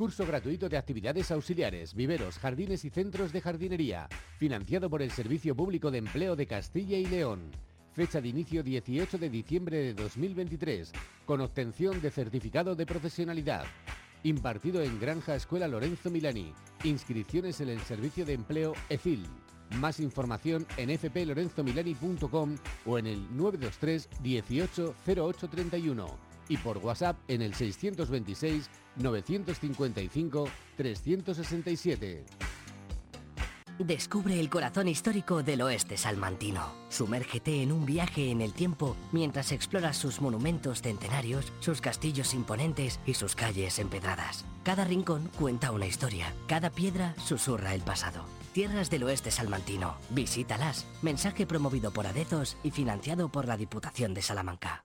Curso gratuito de actividades auxiliares, viveros, jardines y centros de jardinería, financiado por el Servicio Público de Empleo de Castilla y León. Fecha de inicio 18 de diciembre de 2023, con obtención de certificado de profesionalidad. Impartido en Granja Escuela Lorenzo Milani. Inscripciones en el Servicio de Empleo EFIL. Más información en fplorenzomilani.com o en el 923 18 0831 y por WhatsApp en el 626 955 367. Descubre el corazón histórico del oeste salmantino. Sumérgete en un viaje en el tiempo mientras exploras sus monumentos centenarios, sus castillos imponentes y sus calles empedradas. Cada rincón cuenta una historia, cada piedra susurra el pasado. Tierras del Oeste Salmantino. Visítalas. Mensaje promovido por Adezos y financiado por la Diputación de Salamanca.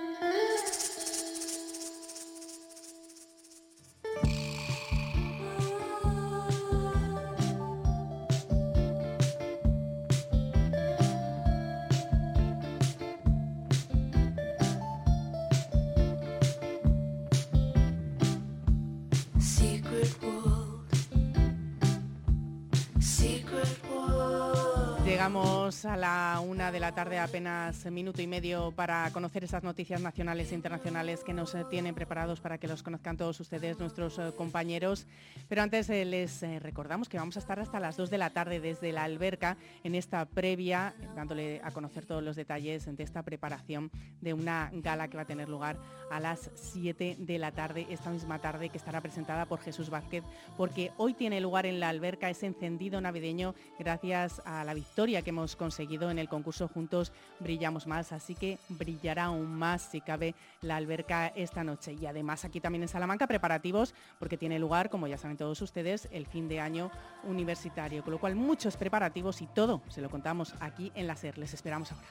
A la una de la tarde, apenas minuto y medio para conocer esas noticias nacionales e internacionales que nos eh, tienen preparados para que los conozcan todos ustedes, nuestros eh, compañeros. Pero antes eh, les recordamos que vamos a estar hasta las 2 de la tarde desde la alberca en esta previa, dándole a conocer todos los detalles de esta preparación de una gala que va a tener lugar a las 7 de la tarde, esta misma tarde, que estará presentada por Jesús Vázquez, porque hoy tiene lugar en la alberca ese encendido navideño gracias a la victoria que hemos conseguido en el concurso Juntos Brillamos Más, así que brillará aún más si cabe la alberca esta noche. Y además aquí también en Salamanca preparativos porque tiene lugar, como ya saben todos ustedes, el fin de año universitario, con lo cual muchos preparativos y todo se lo contamos aquí en la SER. Les esperamos ahora.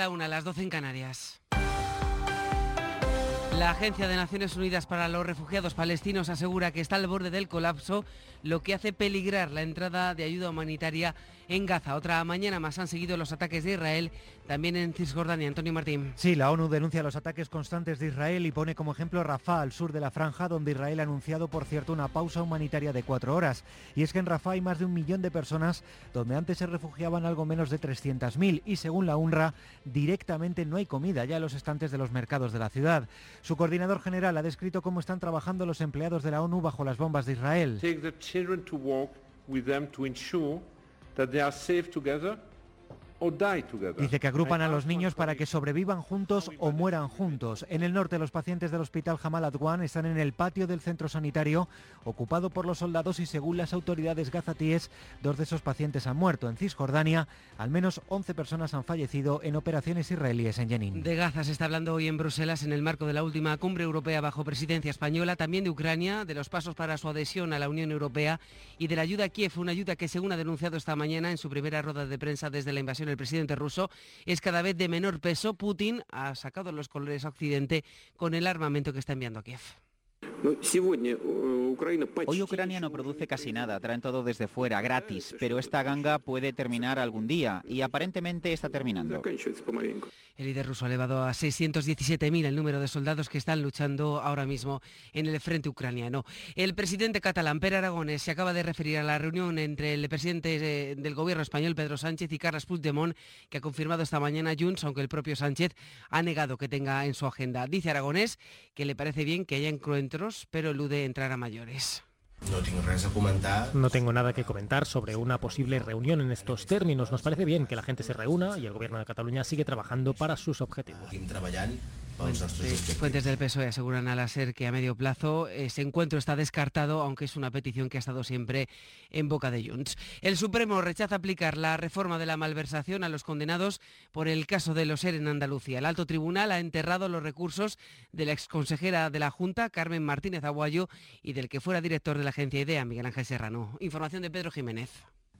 La una, las 12 en Canarias. La Agencia de Naciones Unidas para los Refugiados Palestinos asegura que está al borde del colapso, lo que hace peligrar la entrada de ayuda humanitaria en Gaza. Otra mañana más han seguido los ataques de Israel, también en Cisjordania. Antonio Martín. Sí, la ONU denuncia los ataques constantes de Israel y pone como ejemplo Rafah, al sur de la franja, donde Israel ha anunciado, por cierto, una pausa humanitaria de cuatro horas. Y es que en Rafah hay más de un millón de personas, donde antes se refugiaban algo menos de 300.000 y según la UNRWA, directamente no hay comida ya en los estantes de los mercados de la ciudad. Su coordinador general ha descrito cómo están trabajando los empleados de la ONU bajo las bombas de Israel. That they are safe together Dice que agrupan a los niños para que sobrevivan juntos o mueran juntos. En el norte, los pacientes del hospital Jamal Adwan están en el patio del centro sanitario, ocupado por los soldados y según las autoridades gazatíes, dos de esos pacientes han muerto. En Cisjordania, al menos 11 personas han fallecido en operaciones israelíes en Jenin. De Gaza se está hablando hoy en Bruselas en el marco de la última cumbre europea bajo presidencia española, también de Ucrania, de los pasos para su adhesión a la Unión Europea y de la ayuda a Kiev, una ayuda que según ha denunciado esta mañana en su primera rueda de prensa desde la invasión el presidente ruso es cada vez de menor peso. Putin ha sacado los colores a Occidente con el armamento que está enviando a Kiev. Hoy Ucrania no produce casi nada, traen todo desde fuera, gratis, pero esta ganga puede terminar algún día y aparentemente está terminando. El líder ruso ha elevado a 617.000 el número de soldados que están luchando ahora mismo en el frente ucraniano. El presidente catalán, Per Aragones, se acaba de referir a la reunión entre el presidente eh, del gobierno español, Pedro Sánchez, y Carles Puigdemont, que ha confirmado esta mañana Junts, aunque el propio Sánchez ha negado que tenga en su agenda. Dice Aragonés que le parece bien que haya encuentros, pero elude entrar a mayores. No tengo nada que comentar sobre una posible reunión en estos términos. Nos parece bien que la gente se reúna y el Gobierno de Cataluña sigue trabajando para sus objetivos. Fuentes del PSOE aseguran a la SER que a medio plazo ese encuentro está descartado, aunque es una petición que ha estado siempre en boca de Junts. El Supremo rechaza aplicar la reforma de la malversación a los condenados por el caso de los SER en Andalucía. El alto tribunal ha enterrado los recursos de la exconsejera de la Junta, Carmen Martínez Aguayo, y del que fuera director de la agencia IDEA, Miguel Ángel Serrano. Información de Pedro Jiménez.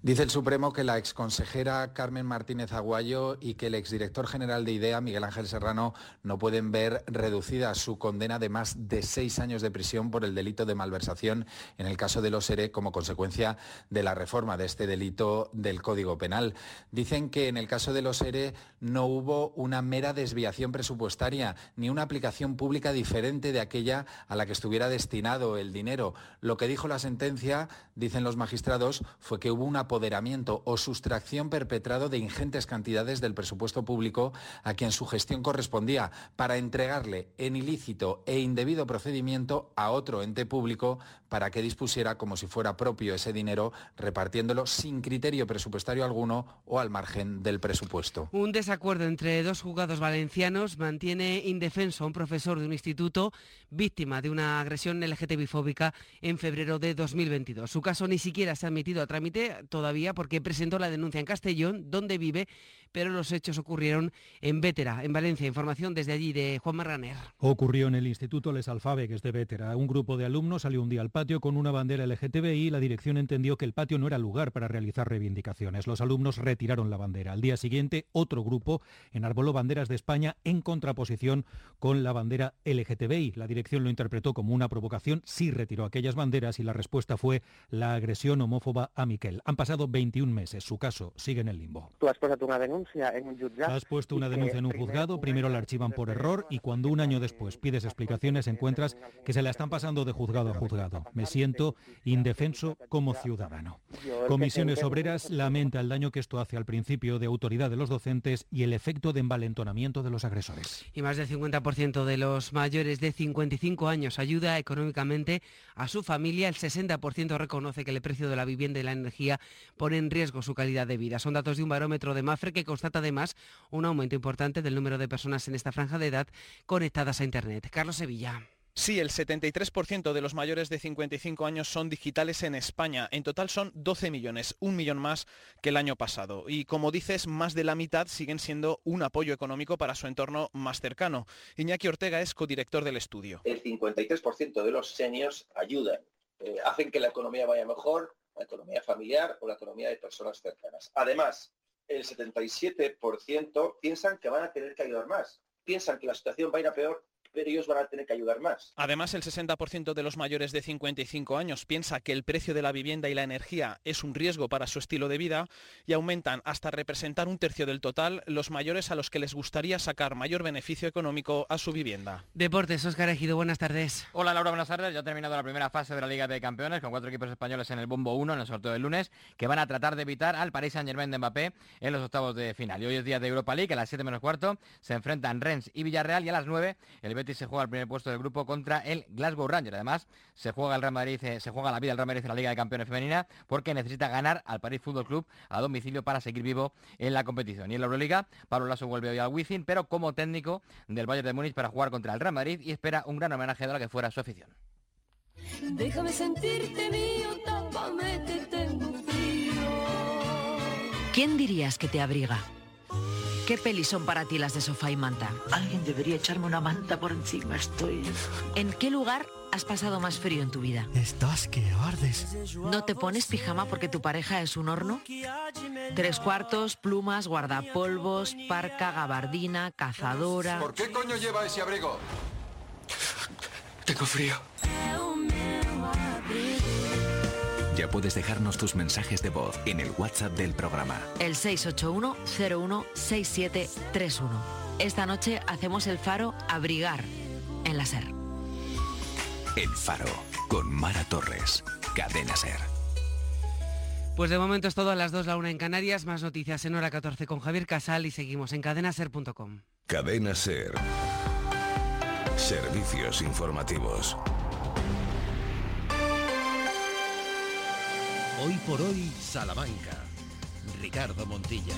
Dice el Supremo que la exconsejera Carmen Martínez Aguayo y que el exdirector general de IDEA, Miguel Ángel Serrano, no pueden ver reducida su condena de más de seis años de prisión por el delito de malversación en el caso de los ERE como consecuencia de la reforma de este delito del Código Penal. Dicen que en el caso de los ERE no hubo una mera desviación presupuestaria ni una aplicación pública diferente de aquella a la que estuviera destinado el dinero. Lo que dijo la sentencia, dicen los magistrados, fue que hubo una apoderamiento o sustracción perpetrado de ingentes cantidades del presupuesto público a quien su gestión correspondía para entregarle en ilícito e indebido procedimiento a otro ente público para que dispusiera como si fuera propio ese dinero, repartiéndolo sin criterio presupuestario alguno o al margen del presupuesto. Un desacuerdo entre dos juzgados valencianos mantiene indefenso a un profesor de un instituto víctima de una agresión LGTBI-fóbica en febrero de 2022. Su caso ni siquiera se ha admitido a trámite todavía porque presentó la denuncia en Castellón, donde vive, pero los hechos ocurrieron en Vétera, en Valencia. Información desde allí de Juan Marraner. Ocurrió en el Instituto Les Alfábegues de Vétera. Un grupo de alumnos salió un día al patio con una bandera LGTBI y la dirección entendió que el patio no era lugar para realizar reivindicaciones. Los alumnos retiraron la bandera. Al día siguiente, otro grupo enarboló banderas de España en contraposición con la bandera LGTBI. La dirección lo interpretó como una provocación, sí retiró aquellas banderas y la respuesta fue la agresión homófoba a Miquel. Han pasado 21 meses. Su caso sigue en el limbo. Tú has puesto una denuncia en un juzgado. Has puesto una denuncia en un juzgado, primero la archivan por error y cuando un año después pides explicaciones encuentras que se la están pasando de juzgado a juzgado. Me siento indefenso como ciudadano. Comisiones Obreras lamenta el daño que esto hace al principio de autoridad de los docentes y el efecto de envalentonamiento de los agresores. Y más del 50% de los mayores de 55 años ayuda económicamente a su familia. El 60% reconoce que el precio de la vivienda y la energía pone en riesgo su calidad de vida. Son datos de un barómetro de Mafre que constata además un aumento importante del número de personas en esta franja de edad conectadas a Internet. Carlos Sevilla. Sí, el 73% de los mayores de 55 años son digitales en España. En total son 12 millones, un millón más que el año pasado. Y como dices, más de la mitad siguen siendo un apoyo económico para su entorno más cercano. Iñaki Ortega es codirector del estudio. El 53% de los seniors ayudan, eh, hacen que la economía vaya mejor, la economía familiar o la economía de personas cercanas. Además, el 77% piensan que van a tener que ayudar más, piensan que la situación va a ir a peor pero ellos van a tener que ayudar más. Además, el 60% de los mayores de 55 años piensa que el precio de la vivienda y la energía es un riesgo para su estilo de vida y aumentan hasta representar un tercio del total los mayores a los que les gustaría sacar mayor beneficio económico a su vivienda. Deportes, Oscar Ejido, buenas tardes. Hola Laura, buenas tardes. Ya ha terminado la primera fase de la Liga de Campeones con cuatro equipos españoles en el bombo 1 en el sorteo del lunes que van a tratar de evitar al Paris Saint Germain de Mbappé en los octavos de final. Y hoy es día de Europa League, a las 7 menos cuarto se enfrentan Rennes y Villarreal y a las 9 el Betis se juega el primer puesto del grupo contra el Glasgow Ranger. Además, se juega el Real Madrid, eh, se juega la vida el Real Madrid en la Liga de Campeones femenina porque necesita ganar al París Fútbol Club a domicilio para seguir vivo en la competición. Y en la Euroliga, Pablo Lasso vuelve hoy al Wizzing, pero como técnico del Bayern de Múnich para jugar contra el Real Madrid y espera un gran homenaje de la que fuera su afición. Déjame sentirte mío, que tengo frío. ¿Quién dirías que te abriga? ¿Qué pelis son para ti las de sofá y manta? Alguien debería echarme una manta por encima, estoy... ¿En qué lugar has pasado más frío en tu vida? Estás que ardes. ¿No te pones pijama porque tu pareja es un horno? Tres cuartos, plumas, guardapolvos, parca, gabardina, cazadora... ¿Por qué coño lleva ese abrigo? Tengo frío. Puedes dejarnos tus mensajes de voz en el WhatsApp del programa. El 681-016731. Esta noche hacemos el faro Abrigar en la SER. El faro con Mara Torres. Cadena SER. Pues de momento es todo a las 2, la 1 en Canarias. Más noticias en hora 14 con Javier Casal y seguimos en cadenaser.com. Cadena SER. Servicios informativos. Hoy por hoy, Salamanca. Ricardo Montilla.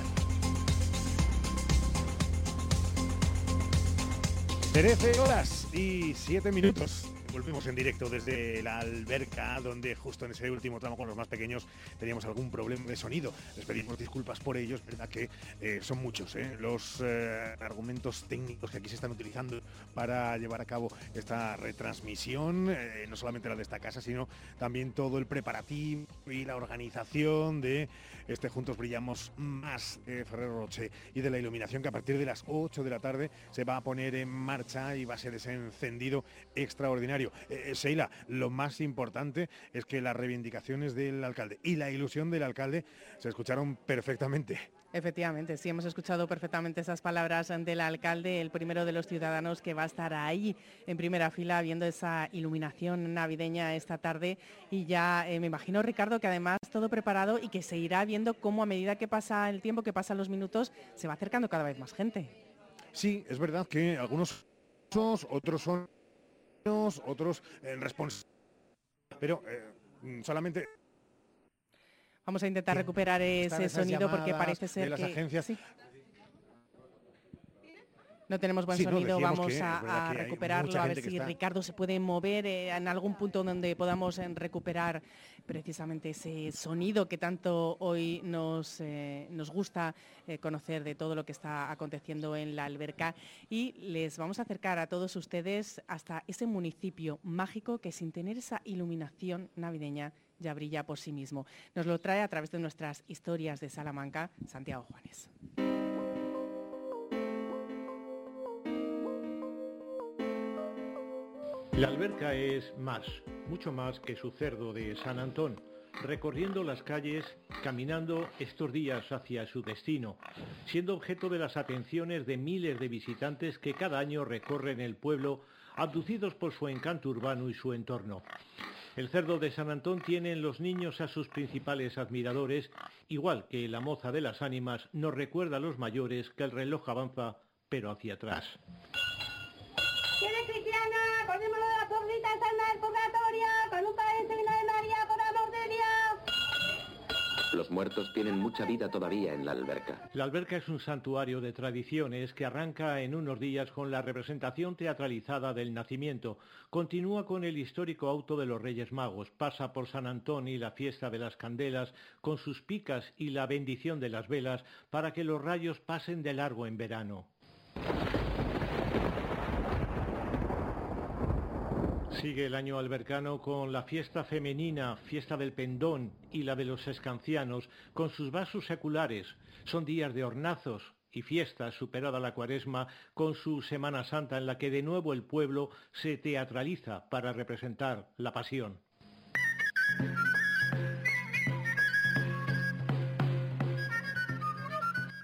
13 horas y 7 minutos. Volvemos en directo desde la alberca, donde justo en ese último tramo con los más pequeños teníamos algún problema de sonido. Les pedimos disculpas por ello, es verdad que eh, son muchos ¿eh? los eh, argumentos técnicos que aquí se están utilizando para llevar a cabo esta retransmisión, no solamente la de esta casa, sino también todo el preparativo y la organización de este Juntos Brillamos Más de Ferrero Roche y de la iluminación que a partir de las 8 de la tarde se va a poner en marcha y va a ser ese encendido extraordinario. Eh, Sheila, lo más importante es que las reivindicaciones del alcalde y la ilusión del alcalde se escucharon perfectamente. Efectivamente, sí hemos escuchado perfectamente esas palabras del alcalde, el primero de los ciudadanos que va a estar ahí en primera fila viendo esa iluminación navideña esta tarde y ya eh, me imagino Ricardo que además todo preparado y que se irá viendo cómo a medida que pasa el tiempo, que pasan los minutos, se va acercando cada vez más gente. Sí, es verdad que algunos otros son otros eh, responsables pero eh, solamente Vamos a intentar recuperar ese sonido porque parece ser de las que agencias. No tenemos buen Sí, sonido, vamos que a, recuperarlo, a ver si está- Ricardo se puede mover eh, en algún punto donde podamos eh, recuperar precisamente ese sonido que tanto hoy nos, eh, nos gusta conocer de todo lo que está aconteciendo en la alberca. Y les vamos a acercar a todos ustedes hasta ese municipio mágico que sin tener esa iluminación navideña ya brilla por sí mismo. Nos lo trae a través de nuestras historias de Salamanca, Santiago Juanes. La alberca es más, mucho más que su cerdo de San Antón, recorriendo las calles, caminando estos días hacia su destino, siendo objeto de las atenciones de miles de visitantes que cada año recorren el pueblo, abducidos por su encanto urbano y su entorno. El cerdo de San Antón tiene en los niños a sus principales admiradores, igual que la moza de las ánimas nos recuerda a los mayores que el reloj avanza, pero hacia atrás. Los muertos tienen mucha vida todavía en la alberca. La alberca es un santuario de tradiciones que arranca en unos días con la representación teatralizada del nacimiento, continúa con el histórico auto de los Reyes Magos, pasa por San Antón y la fiesta de las candelas, con sus picas y la bendición de las velas, para que los rayos pasen de largo en verano. Sigue el año albercano con la fiesta femenina, fiesta del pendón y la de los escancianos, con sus vasos seculares. Son días de hornazos y fiestas superada la cuaresma, con su Semana Santa en la que de nuevo el pueblo se teatraliza para representar la pasión.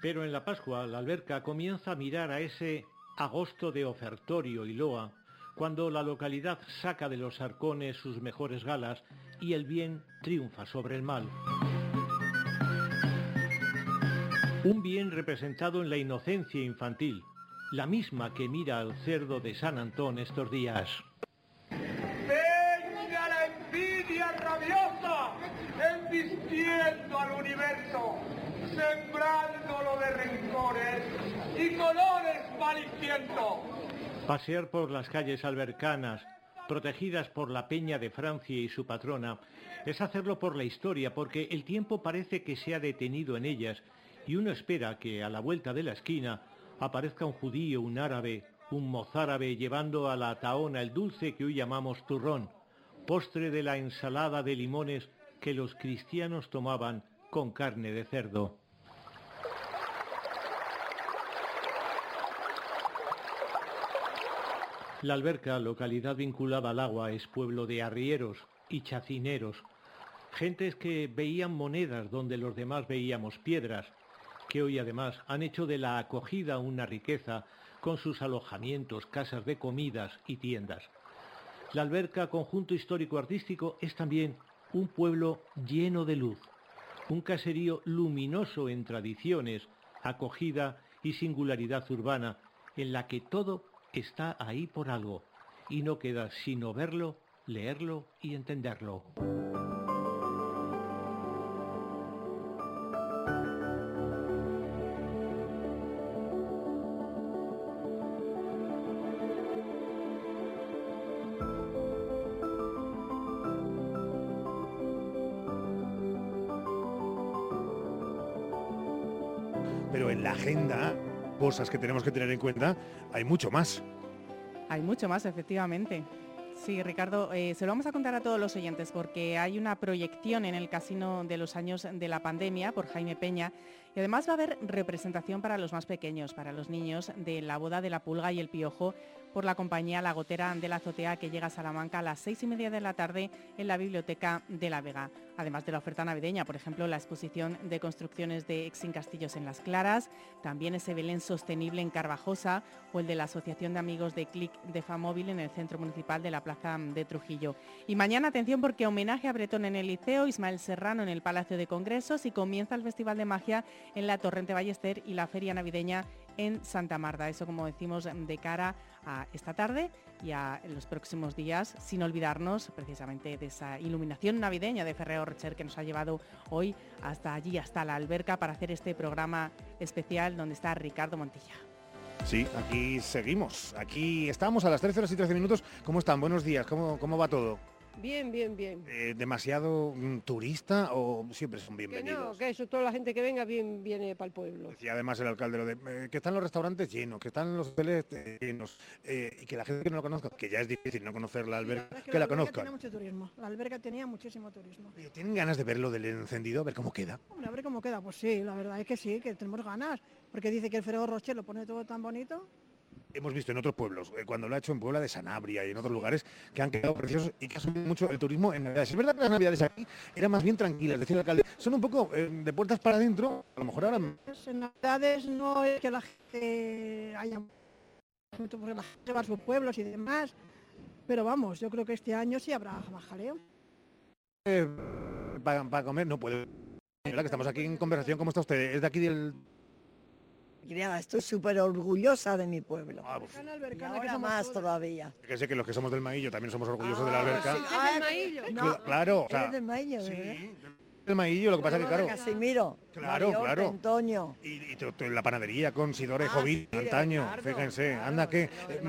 Pero en la Pascua la alberca comienza a mirar a ese agosto de ofertorio y loa, cuando la localidad saca de los arcones sus mejores galas y el bien triunfa sobre el mal. Un bien representado en la inocencia infantil, la misma que mira al cerdo de San Antón estos días. Venga la envidia rabiosa, embistiendo al universo, sembrándolo de rencores y colores malicientos. Pasear por las calles albercanas, protegidas por la Peña de Francia y su patrona, es hacerlo por la historia, porque el tiempo parece que se ha detenido en ellas y uno espera que a la vuelta de la esquina aparezca un judío, un árabe, un mozárabe llevando a la taona el dulce que hoy llamamos turrón, postre de la ensalada de limones que los cristianos tomaban con carne de cerdo. La alberca, localidad vinculada al agua, es pueblo de arrieros y chacineros, gentes que veían monedas donde los demás veíamos piedras, que hoy además han hecho de la acogida una riqueza con sus alojamientos, casas de comidas y tiendas. La alberca, conjunto histórico-artístico, es también un pueblo lleno de luz, un caserío luminoso en tradiciones, acogida y singularidad urbana, en la que todo está ahí por algo y no queda sino verlo, leerlo y entenderlo. Pero en la agenda, cosas que tenemos que tener en cuenta, hay mucho más. Hay mucho más, efectivamente. Sí, Ricardo, eh, se lo vamos a contar a todos los oyentes porque hay una proyección en el Casino de los años de la pandemia por Jaime Peña además va a haber representación para los más pequeños, para los niños, de la boda de la pulga y el piojo por la compañía La Gotera de la Azotea que llega a Salamanca a las seis y media de la tarde en la Biblioteca de la Vega. Además de la oferta navideña, por ejemplo, la exposición de construcciones de Exin Castillos en Las Claras, también ese Belén sostenible en Carvajosa o el de la Asociación de Amigos de Clic de Famóvil en el Centro Municipal de la Plaza de Trujillo. Y mañana, atención, porque homenaje a Bretón en el Liceo, Ismael Serrano en el Palacio de Congresos y comienza el Festival de Magia en la Torrente Ballester y la Feria Navideña en Santa Marta. Eso, como decimos, de cara a esta tarde y a los próximos días, sin olvidarnos precisamente de esa iluminación navideña de Ferrero Rocher que nos ha llevado hoy hasta allí, hasta la alberca, para hacer este programa especial donde está Ricardo Montilla. Sí, aquí seguimos. Aquí estamos a las 13 horas y 13 minutos. ¿Cómo están? Buenos días. ¿Cómo, cómo va todo? Bien, bien, bien. Eh, ¿Demasiado mm, turista o siempre son Que bienvenidos? no, que eso, toda la gente que venga bien viene para el pueblo. Y además el alcalde lo de eh, que están los restaurantes llenos, que están los hoteles eh, llenos eh, y que la gente que no lo conozca, que ya es difícil no conocer la alberca, Es que, que la conozcan. Tiene mucho turismo. La alberca tenía muchísimo turismo. ¿Tienen ganas de ver lo del encendido? A ver cómo queda. Hombre, a ver cómo queda. Pues sí, la verdad es que sí, que tenemos ganas. Porque dice que el Ferrero Rocher lo pone todo tan bonito. Hemos visto en otros pueblos, eh, cuando lo ha hecho en Puebla de Sanabria y en otros lugares, que han quedado preciosos y que ha subido mucho el turismo en Navidades. Es verdad que las Navidades aquí eran más bien tranquilas, decía el alcalde. Son un poco eh, de puertas para adentro, a lo mejor ahora... Pues en Navidades no es que la gente haya porque la gente va a sus pueblos y demás. Pero vamos, yo creo que este año sí habrá más jaleo. para, comer no puede. Que estamos aquí en conversación, ¿cómo está usted? ¿Es de aquí del...? Criada, estoy súper orgullosa de mi pueblo. Ah, pues, Y ahora más todavía. que sé que los que somos del Maillo también somos orgullosos de la alberca. Ah, Maillo? No, Claro, o sea, eres del Maillo, de verdad. El Maillo, lo que pasa es que, claro... Casimiro, Claro, claro. Antonio. Y to- to- la panadería con Ah, Sidora y Jovil, antaño, fíjense, anda que... eh.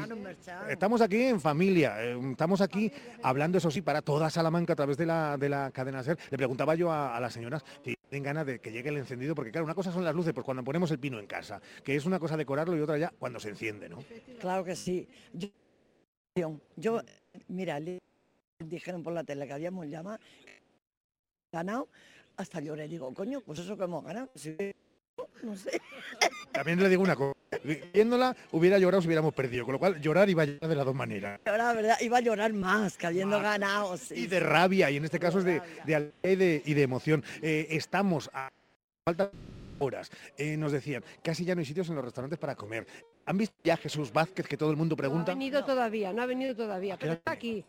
Estamos aquí en familia, eh, estamos aquí hablando, eso sí, para toda Salamanca a través de la, de la cadena SER. Le preguntaba yo a, a las señoras si tienen ganas de que llegue el encendido, porque claro, una cosa son las luces, pues cuando ponemos el pino en casa, que es una cosa decorarlo y otra ya cuando se enciende, ¿no? Claro que sí. Yo, yo, mira, le dijeron por la tele que habíamos llamado, ganado, hasta lloré. Digo, coño, pues eso que hemos ganado. sí, no sé. También le digo una cosa, viéndola hubiera llorado si hubiéramos perdido, con lo cual llorar iba a llorar de las dos maneras. Ahora, la verdad, iba a llorar más que habiendo ganado. sí, y de rabia, y en este caso es de, de alegría y de, y de emoción. Eh, estamos a falta horas. Eh, nos decían, casi ya no hay sitios en los restaurantes para comer. ¿Han visto ya a Jesús Vázquez, que todo el mundo No ha pregunta? venido todavía, no ha venido todavía, pero qué está aquí.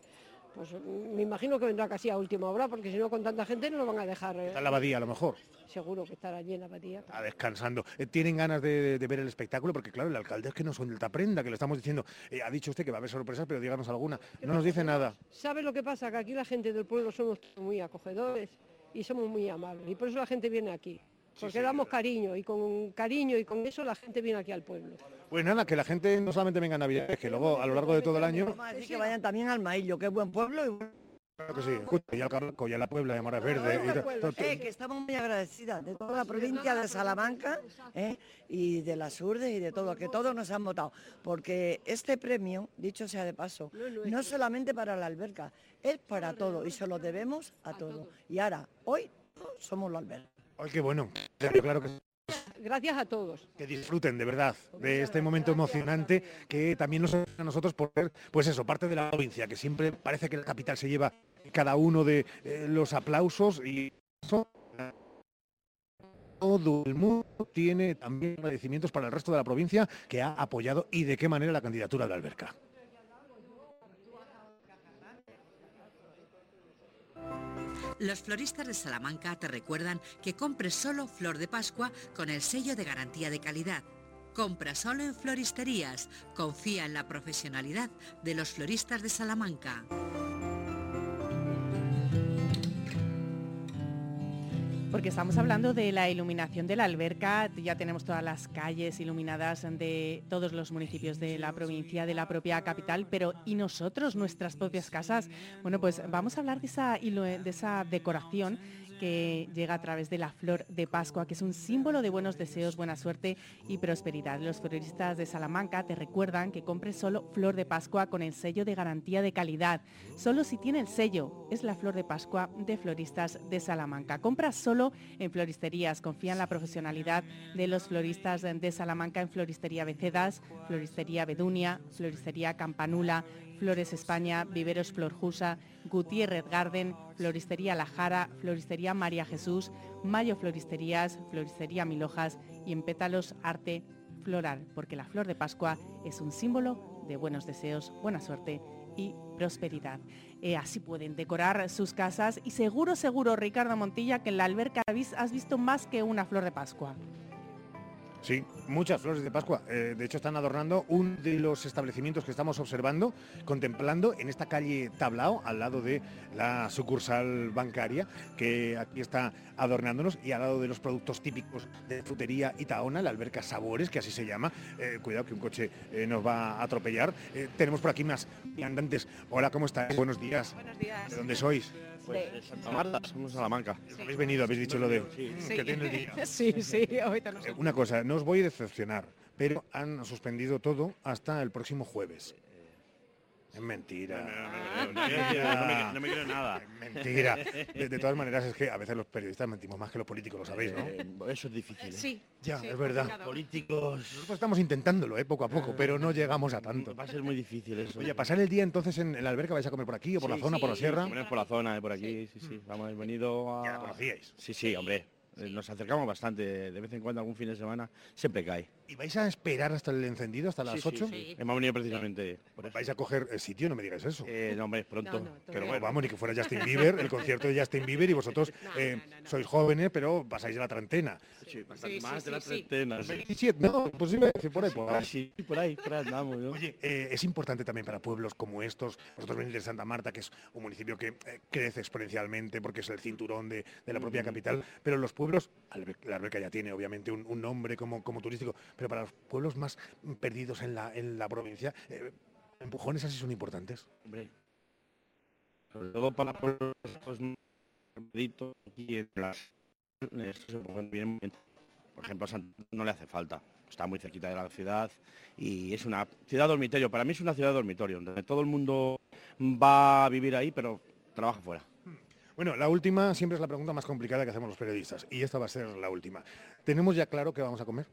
Pues mm, me imagino que vendrá casi a última hora, porque si no con tanta gente no lo van a dejar. eh, Está en la abadía, a lo mejor. Seguro que estará llena abadía. Está descansando. Eh, ¿Tienen ganas de, de ver el espectáculo? Porque claro, el alcalde es que no suelta prenda, que le estamos diciendo. Eh, ha dicho usted que va a haber sorpresas, pero díganos alguna. No nos dice nada. ¿Sabes lo que pasa? Que aquí la gente del pueblo somos muy acogedores y somos muy amables. Y por eso la gente viene aquí. Porque damos cariño y con cariño y con eso la gente viene aquí al pueblo. Pues nada, que la gente no solamente venga a Navidad, que luego a lo largo de todo el año... Vamos a decir que vayan también al Maillo, que es buen pueblo. Y... Claro que sí. Escucha, y al Carranco, y a la Puebla, y a Maras Verde. y tal, todo- Eh, que estamos muy agradecidas de toda la provincia de Salamanca eh, y de las Urdes y de todo, que todos nos han votado. Porque este premio, dicho sea de paso, no es solamente para la alberca, es para todo y se lo debemos a todo. Y ahora, hoy somos la alberca. Ay, qué bueno. Claro que. Gracias a todos. que disfruten de verdad de este momento emocionante que también nos a nosotros por ser, pues eso, parte de la provincia, que siempre parece que la capital se lleva cada uno de eh, los aplausos y eso, todo el mundo tiene también agradecimientos para el resto de la provincia que ha apoyado y de qué manera la candidatura de alberca. Los floristas de Salamanca te recuerdan que compres solo flor de Pascua con el sello de garantía de calidad. Compra solo en floristerías. Confía en la profesionalidad de los floristas de Salamanca. Porque estamos hablando de la iluminación de la alberca, ya tenemos todas las calles iluminadas de todos los municipios de la provincia, de la propia capital, pero ¿y nosotros, nuestras propias casas? Bueno, pues vamos a hablar de esa, decoración que llega a través de la flor de Pascua, que es un símbolo de buenos deseos, buena suerte y prosperidad. Los floristas de Salamanca te recuerdan que compres solo flor de Pascua con el sello de garantía de calidad. Solo si tiene el sello, es la flor de Pascua de Floristas de Salamanca. Compra solo en floristerías, confía en la profesionalidad de los floristas de Salamanca en Floristería Becedas, Floristería Bedunia, Floristería Campanula, Flores España, Viveros Florjusa, Gutiérrez Garden, Floristería La Jara, Floristería María Jesús, Mayo Floristerías, Floristería Milojas y en Pétalos Arte Floral, porque la flor de Pascua es un símbolo de buenos deseos, buena suerte y prosperidad. Eh, así pueden decorar sus casas y seguro, seguro, Ricardo Montilla, que en la alberca has visto más que una flor de Pascua. Sí, muchas flores de Pascua. Eh, de hecho, están adornando un de los establecimientos que estamos observando, contemplando en esta calle Tablao, al lado de la sucursal bancaria, que aquí está adornándonos, y al lado de los productos típicos de frutería Itaona, la alberca Sabores, que así se llama. Eh, cuidado que un coche eh, nos va a atropellar. Eh, tenemos por aquí más andantes. Hola, ¿cómo estáis? Buenos días. Buenos días. ¿De dónde sois? Pues de Santa Marta, somos Salamanca. Habéis venido, habéis dicho lo de Sí. "Mm, que tiene el día. Sí, sí, ahorita no Eh, Una cosa, no os voy a decepcionar, pero han suspendido todo hasta el próximo jueves. Es mentira. no, no, no me- no me creo nada. Es mentira. De, de todas maneras, es que a veces los periodistas mentimos más que los políticos, lo sabéis, ¿no? Eh, eso es difícil. ¿eh? Sí. Ya, sí, es verdad. complicado. Políticos. Nosotros estamos intentándolo, ¿eh? poco a poco, pero no llegamos a tanto. Va a ser muy difícil eso. Oye, pasar el día entonces en, en la alberca, ¿vais a comer por aquí o por la zona, sí, por la sierra? Por la zona, eh, por aquí, sí, sí. Vamos, hemos venido a... ¿Ya la conocíais? Sí, sí, hombre. Eh, Nos acercamos bastante. De vez en cuando, algún fin de semana, siempre cae. ¿Y vais a esperar hasta el encendido, hasta las Sí, sí, 8? sí. Hemos venido precisamente por eso. ¿Vais a coger el sitio? No me digáis eso. Eh, no, hombre, pronto. No, no, pero bueno, vamos, ni que fuera Justin Bieber, el concierto de Justin Bieber y vosotros eh, sois jóvenes, pero pasáis de la treintena. sí, más de sí, la sí. treintena. sí. 27, no, pues por ahí. por ahí. Ah, sí, por ahí, por ahí andamos, ¿no? Oye, eh, es importante también para pueblos como estos, vosotros venís de Santa Marta, que es un municipio que eh, crece exponencialmente porque es el cinturón de, de la propia capital, pero los pueblos, la Alberca ya tiene obviamente un, un nombre como, como turístico, pero para los pueblos más perdidos en la, en la provincia, eh, empujones así son importantes. Hombre. Sobre todo para pueblos perdidos aquí en las... Por ejemplo, a Santa no le hace falta. Está muy cerquita de la ciudad y es una ciudad dormitorio. Para mí es una ciudad dormitorio, donde todo el mundo va a vivir ahí, pero trabaja fuera. Bueno, la última siempre es la pregunta más complicada que hacemos los periodistas, y esta va a ser la última. ¿Tenemos ya claro qué vamos a comer?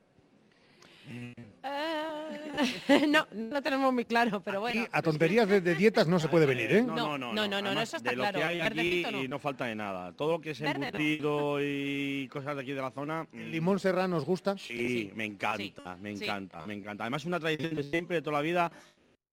Eh, no, no lo tenemos muy claro, pero bueno. A tonterías de, de dietas no se puede venir, ¿eh? No, no, no, no, no, Además, eso está de claro. Lo que hay aquí no. y no falta de nada. Todo lo que es Verde no. embutido y cosas de aquí de la zona. ¿El limón serrano os gusta? Sí, me encanta, me sí. encanta, me encanta. Además una tradición de siempre, de toda la vida.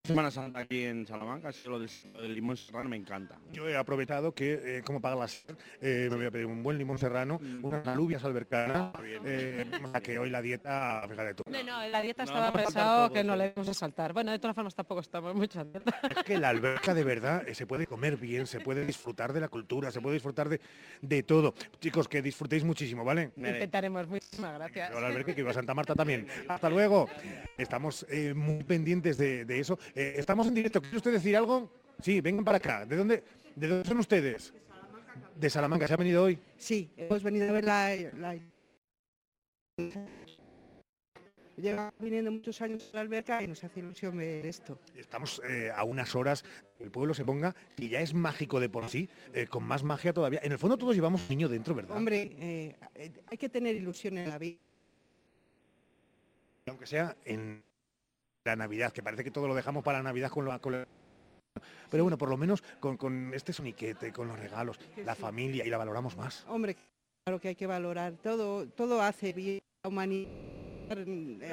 Semana Santa aquí en Salamanca, lo del, del limón serrano me encanta. Yo he aprovechado que, eh, como paga la SER, eh, me voy a pedir un buen limón serrano, unas alubias albercanas, eh, para que hoy la dieta, fíjate tú. No, no, la dieta No, estaba no pensado que no le vamos a saltar. Bueno, de todas formas tampoco estamos dieta. Es que la alberca de verdad eh, se puede comer bien, se puede disfrutar de la cultura, se puede disfrutar de, de todo. Chicos, que disfrutéis muchísimo, ¿vale? Intentaremos, muchísimas gracias. Yo a la alberca que iba a Santa Marta también. Hasta luego. Estamos eh, muy pendientes de, de eso. Eh, estamos en directo. ¿Quiere usted decir algo? Sí, vengan para acá. ¿De dónde, de dónde son ustedes? De Salamanca. ¿Se ha venido hoy? Sí, hemos venido a ver la... la... Lleva viniendo muchos años a la alberca y nos hace ilusión ver esto. Estamos eh, a unas horas el pueblo se ponga, que ya es mágico de por sí, eh, con más magia todavía. En el fondo todos llevamos un niño dentro, ¿verdad? Hombre, eh, hay que tener ilusión en la vida. Aunque sea en la Navidad, que parece que todo lo dejamos para la Navidad con la... con la- Pero bueno, por lo menos con, con este soniquete, con los regalos, la familia, y la valoramos más. Hombre, claro que hay que valorar todo, todo hace bien la humanidad,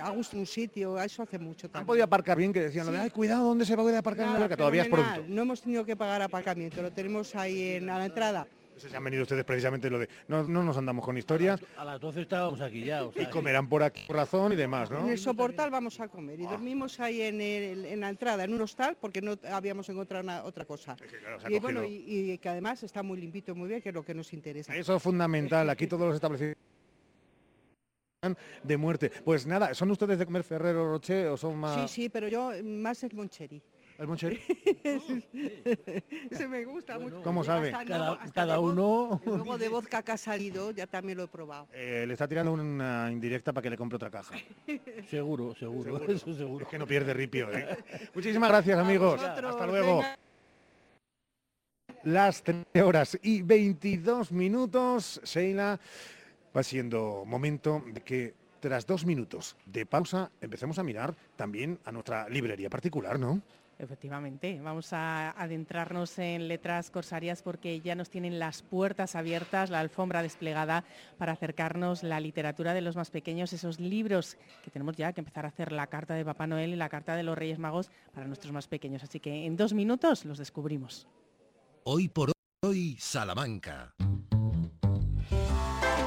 a gusto un sitio, eso hace mucho Han también. podido aparcar bien, que decían, ay, cuidado, ¿dónde se va a poder aparcar en la Nada, alberca? Todavía es fenomenal. pronto. No hemos tenido que pagar aparcamiento, lo tenemos ahí en, a la entrada. Se han venido ustedes precisamente lo de, no, no nos andamos con historias, A las 12 estábamos aquí ya. O sea, y comerán por aquí por razón y demás, ¿no? En el soportal vamos a comer y dormimos ahí en, el- en la entrada, en un hostal, porque no habíamos encontrado una- otra cosa. y bueno, y, y que además está muy limpito, muy bien, que es lo que nos interesa. Eso es fundamental. Aquí todos los establecimientos de muerte. Pues nada, ¿son ustedes de comer Ferrero Rocher o son más Sí, sí, pero yo eh, más el Moncheri. El Moncheri? Ese me gusta mucho. ¿Cómo sabe? hasta Cada- luego- hasta cada de vo- uno- Luego de vodka que ha salido, ya también lo he probado. Eh, le está tirando una indirecta para que le compre otra caja. Seguro, seguro, Seguro. eso seguro. Es que no pierde ripio, ¿eh? Muchísimas gracias, amigos. vosotros, Hasta luego. venga. Las 13 horas y 22 minutos, Sheila, va siendo momento de que tras dos minutos de pausa empecemos a mirar también a nuestra librería particular, ¿no? Efectivamente, vamos a adentrarnos en letras corsarias porque ya nos tienen las puertas abiertas, la alfombra desplegada para acercarnos la literatura de los más pequeños, esos libros que tenemos ya que empezar a hacer la carta de Papá Noel y la carta de los Reyes Magos para nuestros más pequeños. Así que en dos minutos los descubrimos. Hoy por hoy, Salamanca.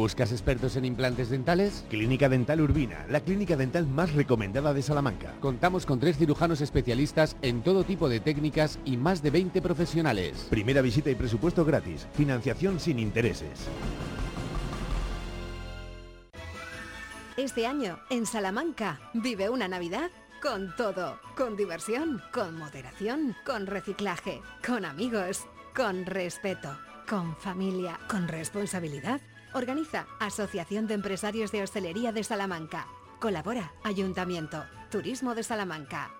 ¿Buscas expertos en implantes dentales? Clínica Dental Urbina, la clínica dental más recomendada de Salamanca. Contamos con tres cirujanos especialistas en todo tipo de técnicas y más de 20 profesionales. Primera visita y presupuesto gratis. Financiación sin intereses. Este año, en Salamanca, vive una Navidad con todo. Con diversión, con moderación, con reciclaje, con amigos, con respeto, con familia, con responsabilidad. Organiza Asociación de Empresarios de Hostelería de Salamanca. Colabora Ayuntamiento, Turismo de Salamanca.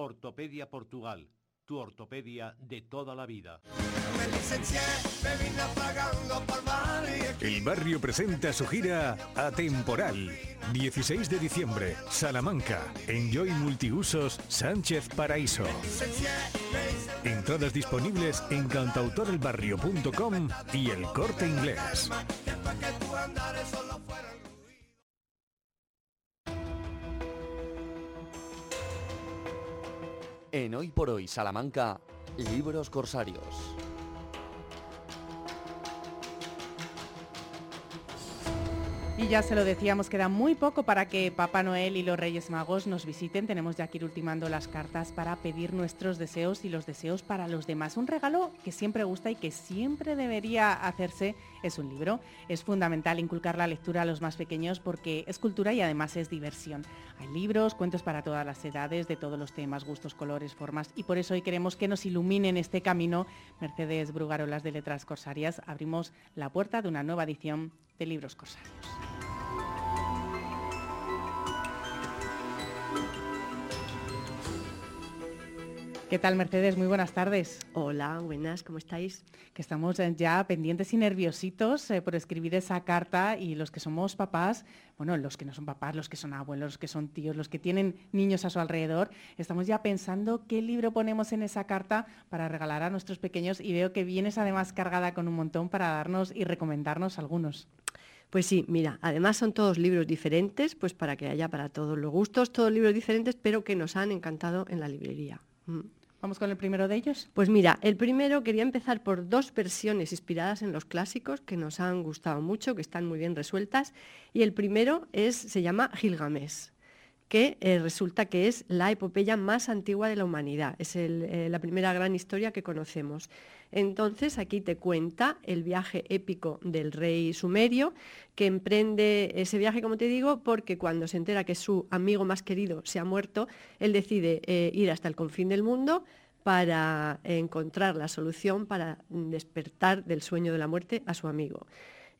Ortopedia Portugal, tu ortopedia de toda la vida. El barrio presenta su gira Atemporal. 16 de diciembre, Salamanca. Enjoy Multiusos Sánchez Paraíso. Entradas disponibles en cantautorelbarrio.com y el corte inglés. En Hoy por Hoy Salamanca, Libros Corsarios. Y ya se lo decíamos, queda muy poco para que Papá Noel y los Reyes Magos nos visiten. Tenemos ya que ir ultimando las cartas para pedir nuestros deseos y los deseos para los demás. Un regalo que siempre gusta y que siempre debería hacerse es un libro. Es fundamental inculcar la lectura a los más pequeños porque es cultura y además es diversión. Hay libros, cuentos para todas las edades, de todos los temas, gustos, colores, formas. Y por eso hoy queremos que nos iluminen este camino. Mercedes Brugarolas de Letras Corsarias, abrimos la puerta de una nueva edición de Libros Corsarios. ¿Qué tal, Mercedes? Muy buenas tardes. Hola, buenas, ¿cómo estáis? Que estamos eh, ya pendientes y nerviositos eh, por escribir esa carta y los que somos papás, bueno, los que no son papás, los que son abuelos, los que son tíos, los que tienen niños a su alrededor, estamos ya pensando qué libro ponemos en esa carta para regalar a nuestros pequeños y veo que vienes además cargada con un montón para darnos y recomendarnos algunos. Pues sí, mira, además son todos libros diferentes, pues para que haya para todos los gustos, todos libros diferentes, pero que nos han encantado en la librería. Mm. ¿Vamos con el primero de ellos? Pues mira, el primero quería empezar por dos versiones inspiradas en los clásicos que nos han gustado mucho, que están muy bien resueltas. Y el primero es, se llama Gilgamesh que eh, resulta que es la epopeya más antigua de la humanidad, es eh, la primera gran historia que conocemos. Entonces aquí te cuenta el viaje épico del rey sumerio, que emprende ese viaje, como te digo, porque cuando se entera que su amigo más querido se ha muerto, él decide eh, ir hasta el confín del mundo para encontrar la solución para despertar del sueño de la muerte a su amigo.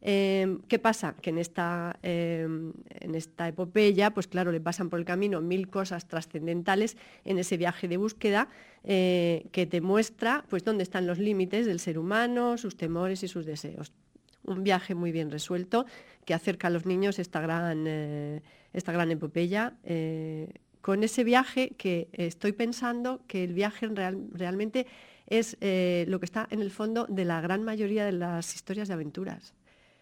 Eh, ¿Qué pasa? Que en esta, eh, en esta epopeya, pues claro, le pasan por el camino mil cosas trascendentales en ese viaje de búsqueda eh, que te muestra pues, dónde están los límites del ser humano, sus temores y sus deseos. Un viaje muy bien resuelto que acerca a los niños esta gran, esta gran epopeya. con ese viaje que estoy pensando que el viaje real, realmente es lo que está en el fondo de la gran mayoría de las historias de aventuras.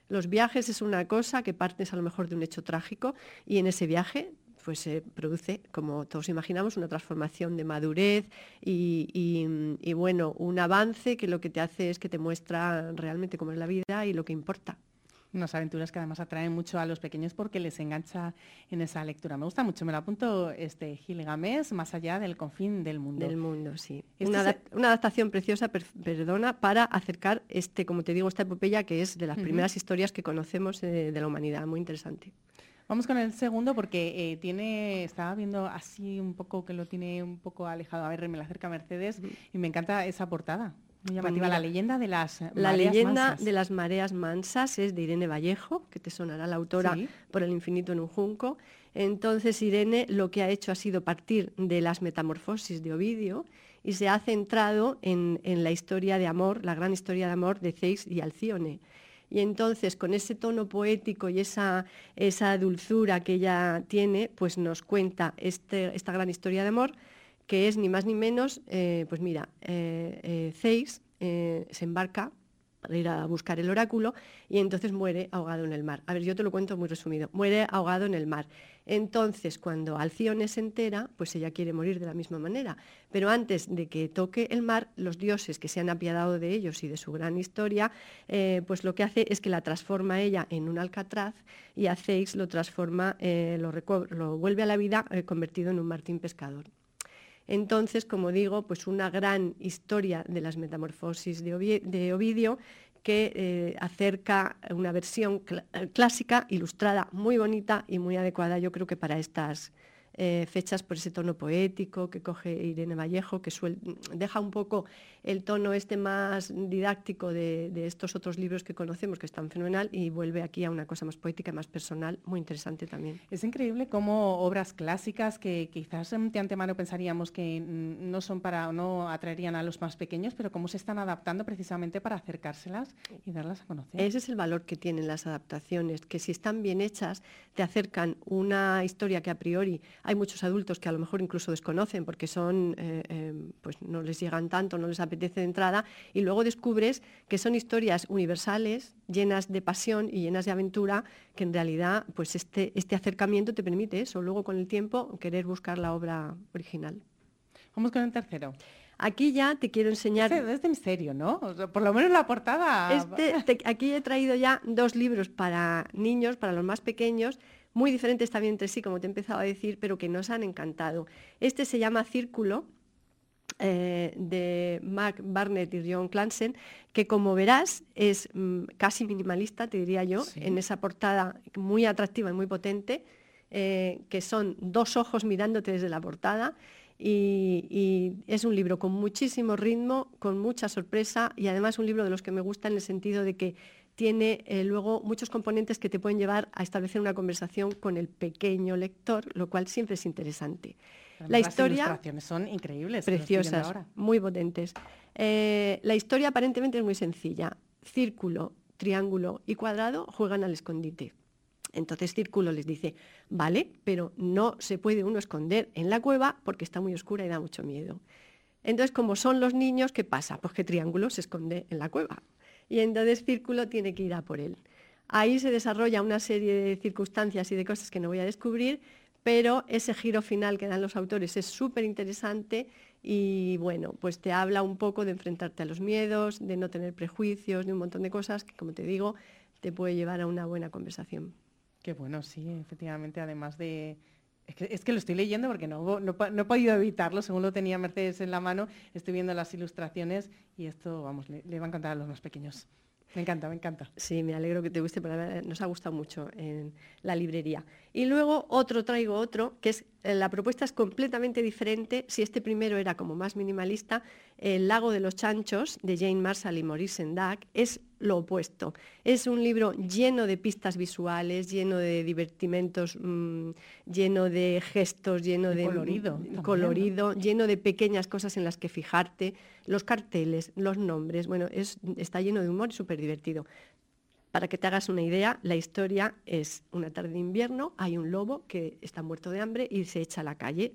Los viajes es una cosa que partes a lo mejor de un hecho trágico y en ese viaje pues se produce, como todos imaginamos, una transformación de madurez y, y- bueno, un avance que lo que te hace es que te muestra realmente cómo es la vida y lo que importa. Unas aventuras que además atraen mucho a los pequeños porque les engancha en esa lectura. Me gusta mucho, me lo apunto este Gilgamesh, más allá del confín del mundo. Del mundo, sí. Este Una, se- una adaptación preciosa, per- perdona, para acercar este, como te digo, esta epopeya que es de las primeras historias que conocemos eh, de la humanidad. Muy interesante. Vamos con el segundo porque eh, tiene, estaba viendo así un poco que lo tiene un poco alejado. A ver, me la acerca Mercedes y me encanta esa portada. Muy llamativa, la leyenda de las La mareas leyenda mansas. de las mareas mansas es de Irene Vallejo, que te sonará la autora Sí. por el infinito en un junco. Entonces Irene lo que ha hecho ha sido partir de las metamorfosis de Ovidio y se ha centrado en, en la historia de amor, la gran historia de amor de Zeus y Alcione. Y entonces, con ese tono poético y esa, esa dulzura que ella tiene, pues nos cuenta este- esta gran historia de amor, que es ni más ni menos, eh, pues mira, eh, eh, eh, se embarca para ir a buscar el oráculo y entonces muere ahogado en el mar. A ver, yo te lo cuento muy resumido. Muere ahogado en el mar. Entonces, cuando Alcione se entera, pues ella quiere morir de la misma manera. Pero antes de que toque el mar, los dioses que se han apiadado de ellos y de su gran historia, pues lo que hace es que la transforma ella en un alcatraz y a Zeus lo transforma, lo, lo vuelve a la vida convertido en un martín pescador. Entonces, como digo, pues una gran historia de las metamorfosis de, Ovi- de Ovidio que eh, acerca una versión cl- clásica, ilustrada, muy bonita y muy adecuada, yo creo que para estas eh, fechas por ese tono poético que coge Irene Vallejo, que suel- deja un poco el tono este más didáctico de, de estos otros libros que conocemos, que están fenomenal, y vuelve aquí a una cosa más poética, más personal, muy interesante también. Es increíble cómo obras clásicas que quizás mm, de antemano pensaríamos que no son para o no atraerían a los más pequeños, pero cómo se están adaptando precisamente para acercárselas y darlas a conocer. Ese es el valor que tienen las adaptaciones, que si están bien hechas, te acercan una historia que a priori hay muchos adultos que a lo mejor incluso desconocen porque son, eh, eh, pues no les llegan tanto, no les apetece de entrada, y luego descubres que son historias universales, llenas de pasión y llenas de aventura, que en realidad, pues este, este acercamiento te permite eso, luego con el tiempo querer buscar la obra original. Vamos con el tercero. Aquí ya te quiero enseñar. Este es de misterio, ¿no? O sea, por lo menos la portada. Este, te- aquí he traído ya dos libros para niños, para los más pequeños, muy diferentes también entre sí, como te he empezado a decir, pero que nos han encantado. Este se llama Círculo, eh, de Mark Barnett y John Clansen, que como verás es mm, casi minimalista, te diría yo, en esa portada muy atractiva y muy potente, eh, que son dos ojos mirándote desde la portada. Y, y es un libro con muchísimo ritmo, con mucha sorpresa y además un libro de los que me gusta en el sentido de que tiene eh, luego muchos componentes que te pueden llevar a establecer una conversación con el pequeño lector, lo cual siempre es interesante. Además, La las historia ilustraciones son increíbles. preciosas, ahora. muy potentes. Eh, la historia aparentemente es muy sencilla. Círculo, triángulo y cuadrado juegan al escondite. Entonces Círculo les dice, vale, pero no se puede uno esconder en la cueva porque está muy oscura y da mucho miedo. Entonces, como son los niños, ¿qué pasa? Pues que Triángulo se esconde en la cueva. Y entonces Círculo tiene que ir a por él. Ahí se desarrolla una serie de circunstancias y de cosas que no voy a descubrir, pero ese giro final que dan los autores es súper interesante y bueno, pues te habla un poco de enfrentarte a los miedos, de no tener prejuicios, de un montón de cosas que, como te digo, te puede llevar a una buena conversación. Qué bueno, sí, efectivamente, además de... Es que, lo estoy leyendo porque no, he podido evitarlo, según lo tenía Mercedes en la mano, estoy viendo las ilustraciones y esto, vamos, le, va a encantar a los más pequeños. Me encanta, me encanta. Sí, me alegro que te guste, pero nos ha gustado mucho en la librería. Y luego otro, traigo otro, que es, eh, la propuesta es completamente diferente. Si este primero era como más minimalista, El lago de los chanchos, de Jane Marshall y Maurice Sendak, es lo opuesto. Es un libro lleno de pistas visuales, lleno de divertimentos, mm, lleno de gestos, lleno de... colorido ¿no? colorido, lleno de pequeñas cosas en las que fijarte, los carteles, los nombres, bueno, es, está lleno de humor y súper divertido. Para que te hagas una idea, la historia es una tarde de invierno, hay un lobo que está muerto de hambre y se echa a la calle.